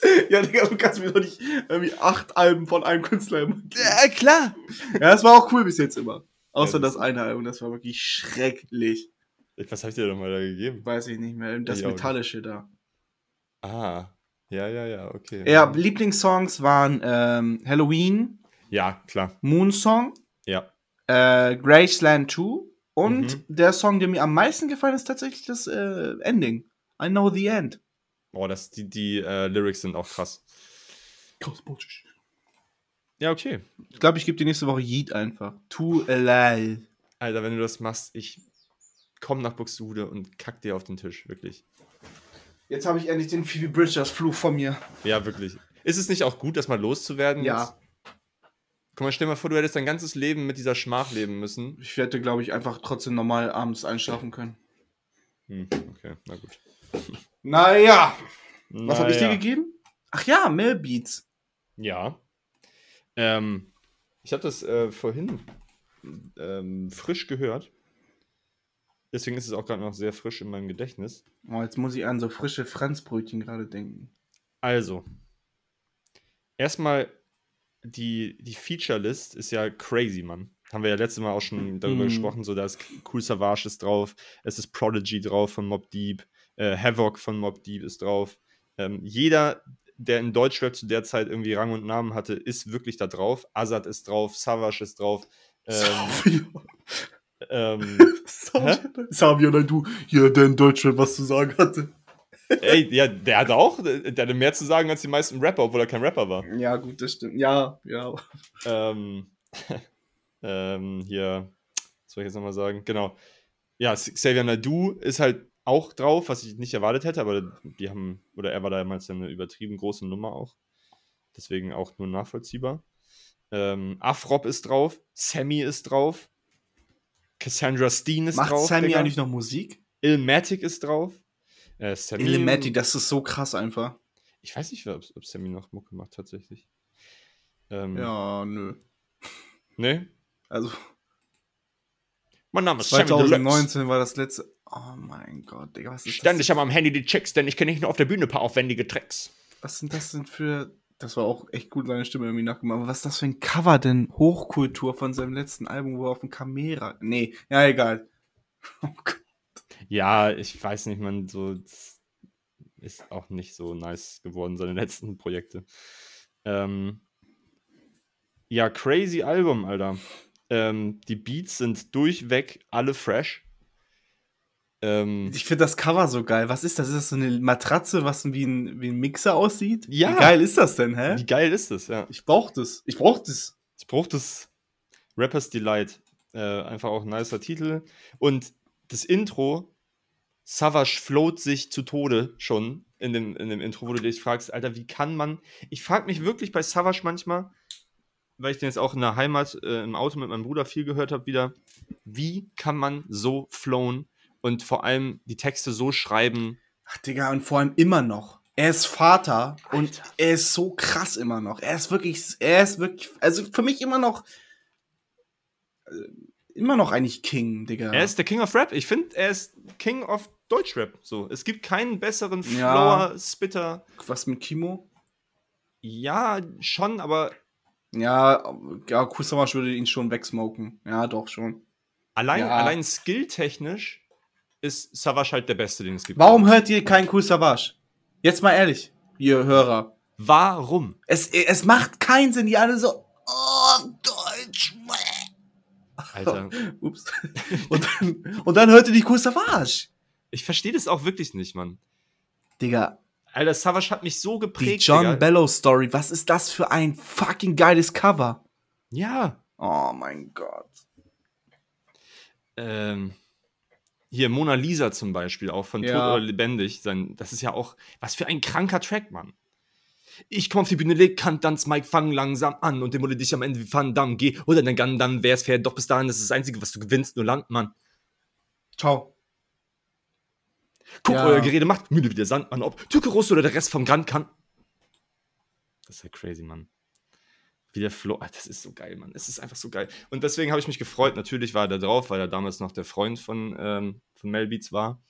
[SPEAKER 1] [laughs]
[SPEAKER 2] Ja, Digga, du kannst mir doch nicht irgendwie acht Alben von einem Künstler immer geben.
[SPEAKER 1] ja, klar.
[SPEAKER 2] Ja, das war auch cool bis jetzt immer. Außer
[SPEAKER 1] Ja,
[SPEAKER 2] das
[SPEAKER 1] das-
[SPEAKER 2] eine Album, das war wirklich schrecklich.
[SPEAKER 1] Was hab ich dir denn mal da gegeben?
[SPEAKER 2] Weiß ich nicht mehr. Das
[SPEAKER 1] Ich.
[SPEAKER 2] Metallische da.
[SPEAKER 1] Ah. Ja, ja, ja, okay.
[SPEAKER 2] Ja, Lieblingssongs waren ähm, Halloween,
[SPEAKER 1] Ja, klar.
[SPEAKER 2] Moonsong,
[SPEAKER 1] Ja.
[SPEAKER 2] äh, Graceland 2 und
[SPEAKER 1] Mhm.
[SPEAKER 2] der Song, der mir am meisten gefallen ist, tatsächlich das äh, Ending. I Know the End.
[SPEAKER 1] Boah, das, die, die äh, Lyrics sind auch krass. Ja, okay.
[SPEAKER 2] Ich glaube, ich gebe die nächste Woche Yeet einfach. Too alive.
[SPEAKER 1] Alter, wenn du das machst, ich komm nach Buxtehude und kack dir auf den Tisch, wirklich.
[SPEAKER 2] Jetzt habe ich endlich den Phoebe Bridgers Fluch von mir.
[SPEAKER 1] Ja, wirklich. Ist es nicht auch gut, das mal loszuwerden?
[SPEAKER 2] Ja.
[SPEAKER 1] Jetzt? Guck mal, stell mal vor, du hättest dein ganzes Leben mit dieser Schmach leben müssen.
[SPEAKER 2] Ich werde, glaube ich, einfach trotzdem normal abends einschlafen können.
[SPEAKER 1] Hm, okay, na gut.
[SPEAKER 2] Naja. Was habe ich dir
[SPEAKER 1] Naja.
[SPEAKER 2] gegeben? Ach ja, Mel Beats.
[SPEAKER 1] Ja. Ähm, ich habe das äh, vorhin ähm, frisch gehört. Deswegen ist es auch gerade noch sehr frisch in meinem Gedächtnis.
[SPEAKER 2] Oh, jetzt muss ich an so frische Franzbrötchen gerade denken.
[SPEAKER 1] Also, erstmal die, die Feature-List ist ja crazy, Mann. Haben wir ja letztes Mal auch schon darüber
[SPEAKER 2] Mhm.
[SPEAKER 1] gesprochen. So, da ist Cool Savage ist drauf, es ist Prodigy drauf von Mob Deep, äh, Havoc von Mob Deep ist drauf. Ähm, jeder, der in Deutschrap zu der Zeit irgendwie Rang und Namen hatte, ist wirklich da drauf. Azad ist drauf, Savage ist drauf. Ähm, ähm, [laughs]
[SPEAKER 2] Savio, nein, du, hier, der in Deutschland was zu sagen hatte.
[SPEAKER 1] ey, ja, der hatte auch, der hatte mehr zu sagen als die meisten Rapper, obwohl er kein Rapper war.
[SPEAKER 2] Ja, gut, das stimmt. Ja, ja.
[SPEAKER 1] ähm, [laughs] ähm, hier, was soll ich jetzt nochmal sagen? Genau. Ja, Xavier Nadu ist halt auch drauf, was ich nicht erwartet hätte, aber die haben, oder er war damals eine übertrieben große Nummer auch. Deswegen auch nur nachvollziehbar. Ähm, Afrop ist drauf, Sammy ist drauf, Cassandra Steen ist
[SPEAKER 2] Macht
[SPEAKER 1] drauf.
[SPEAKER 2] Sammy
[SPEAKER 1] Digga.
[SPEAKER 2] eigentlich noch Musik?
[SPEAKER 1] Ilmatic ist drauf. Äh, Sammy,
[SPEAKER 2] Illuminati, das ist so krass einfach.
[SPEAKER 1] Ich weiß nicht, ob, ob Sammy noch Mucke macht, tatsächlich. Ähm,
[SPEAKER 2] Ja, nö.
[SPEAKER 1] Ne?
[SPEAKER 2] Also,
[SPEAKER 1] Mein Name ist Sammy Deluxe.
[SPEAKER 2] 2019 war das letzte. Oh mein Gott, Digga, was ist
[SPEAKER 1] Ständig
[SPEAKER 2] das?
[SPEAKER 1] haben am Handy die Checks, denn ich kenne nicht nur auf der Bühne ein paar aufwendige Tracks.
[SPEAKER 2] Was sind das denn für. Das war auch echt gut, seine Stimme irgendwie nachgemacht. Aber was ist das für ein Cover denn? Hochkultur von seinem letzten Album, wo er auf dem Kamera. Nee, ja, egal. [laughs] Oh Gott.
[SPEAKER 1] Ja, ich weiß nicht, man, so ist auch nicht so nice geworden, seine letzten Projekte. Ähm, Ja, crazy Album, Alter. Ähm, die Beats sind durchweg alle fresh. Ähm,
[SPEAKER 2] Ich finde das Cover so geil. Was ist das? Ist das so eine Matratze, was wie ein, wie ein Mixer aussieht?
[SPEAKER 1] Ja.
[SPEAKER 2] Wie geil ist das denn, hä?
[SPEAKER 1] wie geil ist das, ja.
[SPEAKER 2] Ich brauch das. Ich brauch das.
[SPEAKER 1] Ich brauche das Rappers Delight. Äh, einfach auch ein nicer Titel. Und das Intro, Savage float sich zu Tode schon in dem, in dem Intro, wo du dich fragst, Alter, wie kann man. Ich frage mich wirklich bei Savage manchmal, weil ich den jetzt auch in der Heimat äh, im Auto mit meinem Bruder viel gehört habe, wieder, wie kann man so flown und vor allem die Texte so schreiben?
[SPEAKER 2] Ach, Digga, und vor allem immer noch. Er ist Vater und er ist so krass immer noch. Er ist wirklich, er ist wirklich, also für mich immer noch, äh, immer noch eigentlich King, Digga.
[SPEAKER 1] Er ist der King of Rap. Ich finde, er ist King of Deutschrap. So, es gibt keinen besseren
[SPEAKER 2] Ja.
[SPEAKER 1] Flower, Spitter.
[SPEAKER 2] Was mit Kimo?
[SPEAKER 1] Ja, schon, aber
[SPEAKER 2] Ja, ja, Kusamash würde ihn schon wegsmoken. Ja, doch schon.
[SPEAKER 1] allein,
[SPEAKER 2] Ja.
[SPEAKER 1] allein skilltechnisch ist Savage halt der Beste, den es gibt.
[SPEAKER 2] Warum hört ihr keinen Kusavash? Jetzt mal ehrlich, ihr Hörer.
[SPEAKER 1] Warum?
[SPEAKER 2] Es, es macht keinen Sinn, die alle so, oh, Deutsch,
[SPEAKER 1] Alter, [laughs]
[SPEAKER 2] Ups. Und dann, und dann hört ihr die Kusavash.
[SPEAKER 1] ich verstehe das auch wirklich nicht, Mann.
[SPEAKER 2] Digga,
[SPEAKER 1] Alter, Savage hat mich so
[SPEAKER 2] die
[SPEAKER 1] geprägt.
[SPEAKER 2] John
[SPEAKER 1] Digga.
[SPEAKER 2] Bellow Story, was ist das für ein fucking geiles Cover?
[SPEAKER 1] Ja.
[SPEAKER 2] Oh mein Gott.
[SPEAKER 1] Ähm, hier, Mona Lisa zum Beispiel, auch von
[SPEAKER 2] Ja.
[SPEAKER 1] Tot oder Lebendig. Sein, das ist ja auch, was für ein kranker Track, Mann. Ich komm auf die Bühne, leg tanz, Mike, fang langsam an und demole dich am Ende wie Van Damme. Geh oder dein Gun, dann wär's fair. Doch bis dahin, das ist das Einzige, was du gewinnst, nur Land, Mann.
[SPEAKER 2] Ciao.
[SPEAKER 1] Guck,
[SPEAKER 2] Ja.
[SPEAKER 1] euer Gerede macht müde wie der Sandmann, ob Türke Russe oder der Rest vom Grand kann. Das ist ja crazy, Mann. Wie der Flo, ah, das ist so geil, Mann. Es ist einfach so geil. Und deswegen habe ich mich gefreut. Natürlich war er da drauf, weil er damals noch der Freund von, ähm, von Mel Beats war.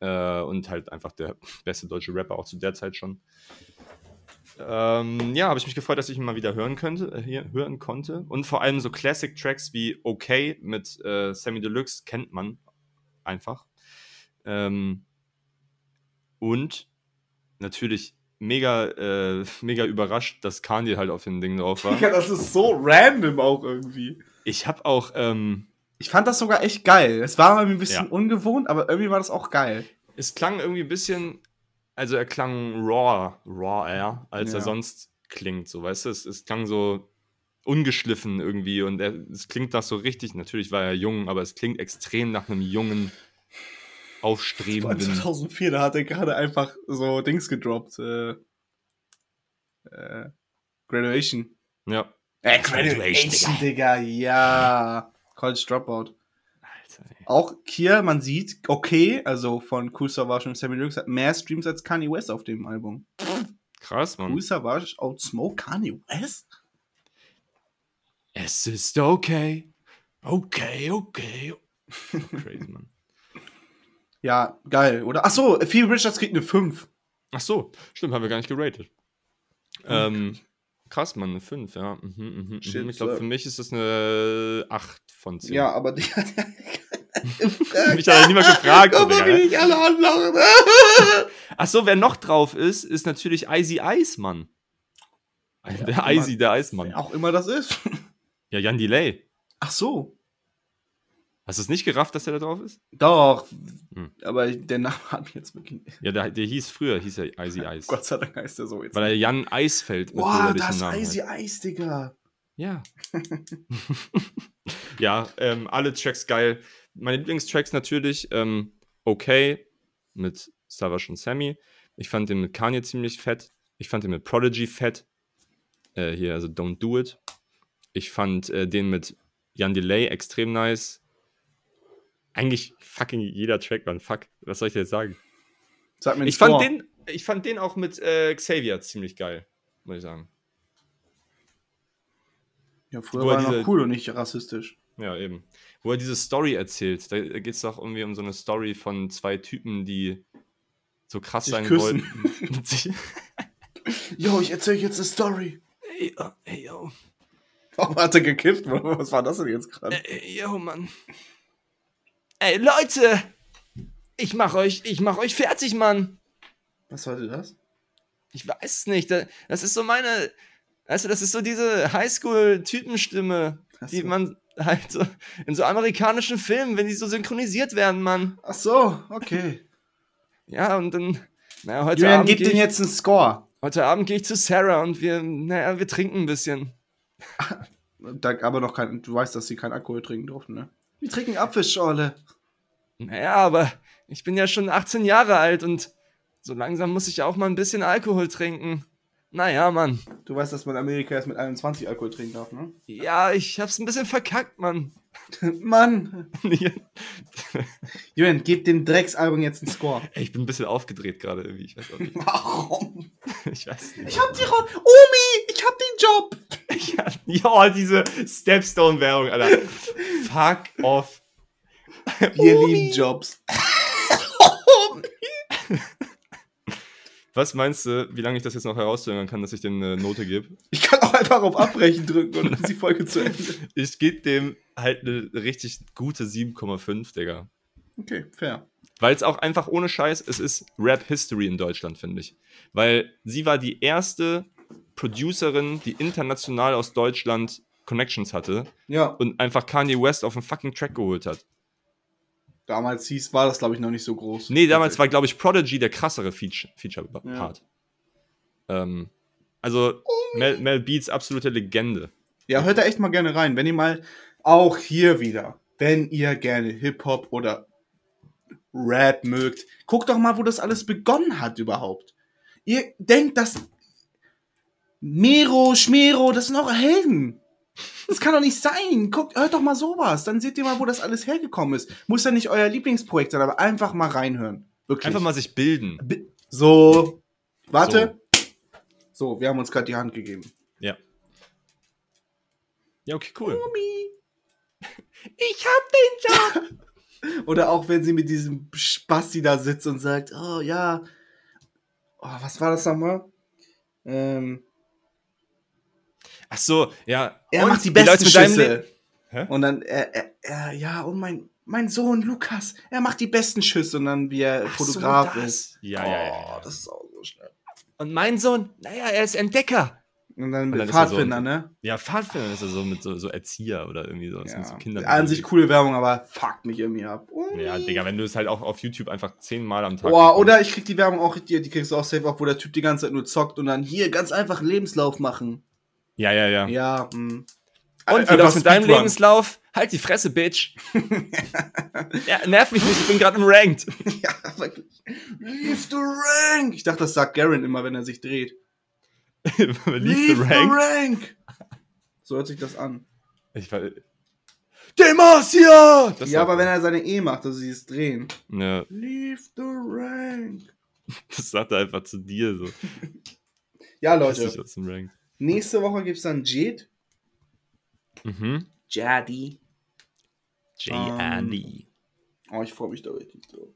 [SPEAKER 1] Äh, und halt einfach der beste deutsche Rapper auch zu der Zeit schon. Ähm, ja, habe ich mich gefreut, dass ich ihn mal wieder hören könnte, äh, hier, hören konnte. Und vor allem so Classic-Tracks wie Okay mit äh, Sammy Deluxe kennt man einfach. Ähm, und natürlich mega, äh, mega überrascht, dass Kanye halt auf dem Ding drauf war. [laughs]
[SPEAKER 2] Digga, das ist so random auch irgendwie.
[SPEAKER 1] Ich habe auch, ähm,
[SPEAKER 2] Ich fand das sogar echt geil. Es war irgendwie ein bisschen
[SPEAKER 1] Ja.
[SPEAKER 2] ungewohnt, aber irgendwie war das auch geil.
[SPEAKER 1] es klang irgendwie ein bisschen, also er klang raw, raw eher, als
[SPEAKER 2] Ja.
[SPEAKER 1] er sonst klingt, so, weißt du? Es, es klang so ungeschliffen irgendwie und er, es klingt nach so richtig, natürlich war er jung, aber es klingt extrem nach einem jungen, aufstrebenden.
[SPEAKER 2] 2004, da hat er gerade einfach so Dings gedroppt. Äh, äh, Graduation.
[SPEAKER 1] Ja.
[SPEAKER 2] Äh,
[SPEAKER 3] Graduation,
[SPEAKER 2] Digga, ja. College Dropout.
[SPEAKER 1] Alter, ey.
[SPEAKER 2] Auch hier, man sieht, okay, also von Cool Savage und Sammy Deluxe hat mehr Streams als Kanye West auf dem Album.
[SPEAKER 1] Krass, Mann.
[SPEAKER 2] Cool Savage outsmoke Kanye West?
[SPEAKER 1] Es ist okay. Okay, okay. [laughs] Crazy, Mann.
[SPEAKER 2] Ja, geil, oder? Achso, Phoebe Richards kriegt eine 5.
[SPEAKER 1] Ach so, stimmt, haben wir gar nicht geratet. Ähm, krass, Mann, eine 5, ja. Mhm, mhm, mhm.
[SPEAKER 2] Shit,
[SPEAKER 1] Ich glaube,
[SPEAKER 2] so.
[SPEAKER 1] für mich ist das eine 8 von 10.
[SPEAKER 2] Ja, aber die hat
[SPEAKER 1] Mich hat ja niemand gefragt. so,
[SPEAKER 2] Guck mal, wie ich alle anlachen.
[SPEAKER 1] Ach so, wer noch drauf ist, ist natürlich Icy Ice, Mann. der
[SPEAKER 2] immer-
[SPEAKER 1] Icy, der Eismann.
[SPEAKER 2] Wer auch immer das ist.
[SPEAKER 1] Ja, Jan Delay.
[SPEAKER 2] Ach so.
[SPEAKER 1] Hast du es nicht gerafft, dass der da drauf ist?
[SPEAKER 2] Doch.
[SPEAKER 1] Hm.
[SPEAKER 2] Aber der Name hat mich jetzt wirklich.
[SPEAKER 1] Ja, der, der hieß früher, hieß er Icy [laughs] Ice.
[SPEAKER 2] Gott sei Dank heißt der so jetzt.
[SPEAKER 1] Weil er Jan Eisfeld mit
[SPEAKER 2] Boah,
[SPEAKER 1] bürgerlichem
[SPEAKER 2] das
[SPEAKER 1] Namen
[SPEAKER 2] Icy. Ice, Digga.
[SPEAKER 1] Ja. [laughs] ja, ähm, alle Tracks geil. Meine Lieblingstracks natürlich ähm, Okay mit Savage und Sammy. Ich fand den mit Kanye ziemlich fett. Ich fand den mit Prodigy fett. Äh, hier, also Don't Do It. Ich fand äh, den mit Jan Delay extrem nice. Eigentlich fucking jeder Track, man. Fuck. Was soll ich dir jetzt sagen?
[SPEAKER 2] Sag mir
[SPEAKER 1] Ich fand, den, ich fand den auch mit äh, Xavier ziemlich geil, muss ich sagen.
[SPEAKER 2] Ja, früher
[SPEAKER 1] wo
[SPEAKER 2] war
[SPEAKER 1] er
[SPEAKER 2] er noch
[SPEAKER 1] diese-
[SPEAKER 2] cool und nicht rassistisch.
[SPEAKER 1] Ja, eben. Wo er diese Story erzählt. Da geht es doch irgendwie um so eine Story von zwei Typen, die so krass sein
[SPEAKER 2] küssen.
[SPEAKER 1] wollten. [laughs] [laughs]
[SPEAKER 2] Jo, ich erzähl euch jetzt eine Story.
[SPEAKER 1] ey, oh, ey, yo.
[SPEAKER 2] Warum hat er gekifft? [laughs] Was war das denn jetzt gerade?
[SPEAKER 1] Ey, yo, Mann. Ey, Leute! Ich mach euch, ich mach euch fertig, Mann.
[SPEAKER 2] Was sollte das?
[SPEAKER 1] Ich weiß es nicht. da- Das ist so meine. Weißt du, das ist so diese Highschool-Typenstimme,
[SPEAKER 2] Ach
[SPEAKER 1] die
[SPEAKER 2] so.
[SPEAKER 1] man halt so in so amerikanischen Filmen, wenn die so synchronisiert werden, Mann.
[SPEAKER 2] Ach so, okay.
[SPEAKER 1] Ja, und dann, naja, heute
[SPEAKER 2] Julian,
[SPEAKER 1] Abend,
[SPEAKER 2] gib
[SPEAKER 1] geh
[SPEAKER 2] den
[SPEAKER 1] ich,
[SPEAKER 2] jetzt einen Score.
[SPEAKER 1] heute Abend gehe ich zu Sarah und wir, naja, wir trinken ein bisschen. [laughs]
[SPEAKER 2] Aber noch kein, du weißt, dass sie keinen Alkohol trinken durften, ne? Wir trinken Apfelschorle.
[SPEAKER 1] Naja, aber ich bin ja schon 18 Jahre alt und so langsam muss ich auch mal ein bisschen Alkohol trinken. Naja, Mann.
[SPEAKER 2] Du weißt, dass man in Amerika erst mit 21 Alkohol trinken darf, ne?
[SPEAKER 1] Ja, ich hab's ein bisschen verkackt, Mann. [laughs]
[SPEAKER 2] Mann. [laughs] Julian, gib dem Drecksalbum jetzt einen Score.
[SPEAKER 1] Ey, ich bin ein bisschen aufgedreht gerade irgendwie. Ich weiß auch nicht. [laughs]
[SPEAKER 2] Warum?
[SPEAKER 1] Ich weiß nicht.
[SPEAKER 2] Ich hab die Ro Omi, ich hab den Job.
[SPEAKER 1] Ja, ja, diese Stepstone-Währung, Alter. Fuck off.
[SPEAKER 2] Wir
[SPEAKER 1] Omi.
[SPEAKER 2] lieben Jobs.
[SPEAKER 1] Was meinst du, wie lange ich das jetzt noch herauszögern kann, dass ich dem eine Note gebe?
[SPEAKER 2] Ich kann auch einfach auf Abbrechen drücken und ist die Folge zu Ende. [laughs]
[SPEAKER 1] Ich gebe dem halt eine richtig gute 7,5, Digga.
[SPEAKER 2] Okay, fair.
[SPEAKER 1] Weil es auch einfach ohne Scheiß, es ist Rap-History in Deutschland, finde ich. Weil sie war die erste Producerin, die international aus Deutschland Connections hatte
[SPEAKER 2] Ja,
[SPEAKER 1] und einfach Kanye West auf einen fucking Track geholt hat.
[SPEAKER 2] Damals hieß, war das, glaube ich, noch nicht so groß.
[SPEAKER 1] Nee, damals war, glaube ich, Prodigy der krassere Feature- Feature-Part. Ähm, also, Mel, Mel Beats, absolute Legende.
[SPEAKER 2] Ja, hört da echt mal gerne rein. Wenn ihr mal auch hier wieder, wenn ihr gerne Hip-Hop oder Rap mögt, guckt doch mal, wo das alles begonnen hat überhaupt. Ihr denkt, dass Mero, Schmero, das sind eure Helden. Das kann doch nicht sein. Guckt, hört doch mal sowas. Dann seht ihr mal, wo das alles hergekommen ist. Muss ja nicht euer Lieblingsprojekt sein, aber einfach mal reinhören. Wirklich.
[SPEAKER 1] Einfach mal sich bilden.
[SPEAKER 2] Bi- So. Warte. So, wir haben uns gerade die Hand gegeben.
[SPEAKER 1] Ja. Ja, okay, cool. [laughs]
[SPEAKER 3] Ich hab den Job. [laughs]
[SPEAKER 2] Oder auch wenn sie mit diesem Spasti da sitzt und sagt, oh ja, oh, was war das nochmal? Ähm,
[SPEAKER 1] Ach so, ja.
[SPEAKER 2] er
[SPEAKER 1] Und
[SPEAKER 2] macht die besten
[SPEAKER 1] deinem
[SPEAKER 2] Schüsse. Und dann, er, er, er, ja, und mein, mein Sohn Lukas, er macht die besten Schüsse und dann wie er
[SPEAKER 1] Ach so,
[SPEAKER 2] Fotograf
[SPEAKER 1] das.
[SPEAKER 2] ist.
[SPEAKER 1] Ja, ja, ja, ja.
[SPEAKER 2] Oh, das ist auch so schnell.
[SPEAKER 1] Und mein Sohn, naja, er ist Entdecker.
[SPEAKER 2] Und dann
[SPEAKER 1] Und
[SPEAKER 2] mit
[SPEAKER 1] dann ist er so-
[SPEAKER 2] Pfadfinder, ne?
[SPEAKER 1] Ja, Pfadfinder ist er so mit so, so Erzieher oder irgendwie so. Sind so Kinder.
[SPEAKER 2] An sich coole Werbung, aber fuckt mich irgendwie ab. Oh,
[SPEAKER 1] Ja, Digga, wenn du es halt auch auf YouTube einfach zehnmal am Tag.
[SPEAKER 2] Boah, oder ich krieg die Werbung auch, die, die kriegst du auch safe auf, wo der Typ die ganze Zeit nur zockt und dann hier ganz einfach einen Lebenslauf machen.
[SPEAKER 1] Ja, ja, ja.
[SPEAKER 2] Ja, mh.
[SPEAKER 1] Und wie
[SPEAKER 2] Einfach
[SPEAKER 1] läuft's mit deinem
[SPEAKER 2] Speedrun.
[SPEAKER 1] Lebenslauf? Halt die Fresse, Bitch. [laughs] ja, nerv mich nicht, ich bin gerade im Ranked. [laughs]
[SPEAKER 2] Ja, wirklich. Leave the rank! Ich dachte, das sagt Garen immer, wenn er sich dreht. [laughs]
[SPEAKER 1] Leave the Rank.
[SPEAKER 2] rank! So hört sich das an.
[SPEAKER 1] Ich war. Demacia! Das
[SPEAKER 2] ja, aber wenn er seine E macht, also dieses Drehen.
[SPEAKER 1] Ja,
[SPEAKER 2] Leave the rank!
[SPEAKER 1] das sagt er einfach zu dir so.
[SPEAKER 2] Ja, Leute.
[SPEAKER 1] aus dem Ranked.
[SPEAKER 2] Nächste Woche gibt's dann Jade.
[SPEAKER 1] Mhm.
[SPEAKER 2] Jadi.
[SPEAKER 1] J.A.D.
[SPEAKER 2] Oh, ich freue mich da richtig drauf.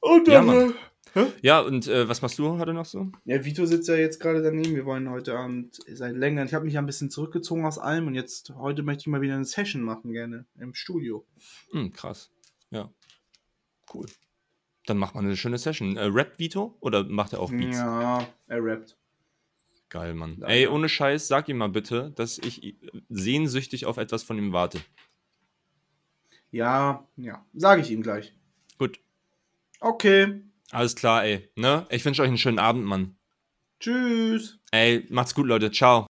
[SPEAKER 2] Und
[SPEAKER 1] Ja,
[SPEAKER 2] dann,
[SPEAKER 1] Mann.
[SPEAKER 2] äh,
[SPEAKER 1] Ja, und äh, was machst du heute noch so?
[SPEAKER 2] Ja, Vito sitzt ja jetzt gerade daneben. Wir wollen heute Abend seit längerem. Ich habe mich ja ein bisschen zurückgezogen aus allem und jetzt heute möchte ich mal wieder eine Session machen, gerne im Studio.
[SPEAKER 1] Hm, krass. Ja. Cool. Dann macht man eine schöne Session. Äh, Rap Vito oder macht er auch Beats?
[SPEAKER 2] Ja, er rappt.
[SPEAKER 1] Geil, Mann.
[SPEAKER 2] Ja,
[SPEAKER 1] Ey, ohne Scheiß, sag ihm mal bitte, dass ich sehnsüchtig auf etwas von ihm warte.
[SPEAKER 2] Ja, ja, sage ich ihm gleich.
[SPEAKER 1] Gut.
[SPEAKER 2] Okay,
[SPEAKER 1] Alles klar, ey. Ne? Ich wünsche euch einen schönen Abend, Mann.
[SPEAKER 2] tschüss.
[SPEAKER 1] Ey, macht's gut, Leute. Ciao.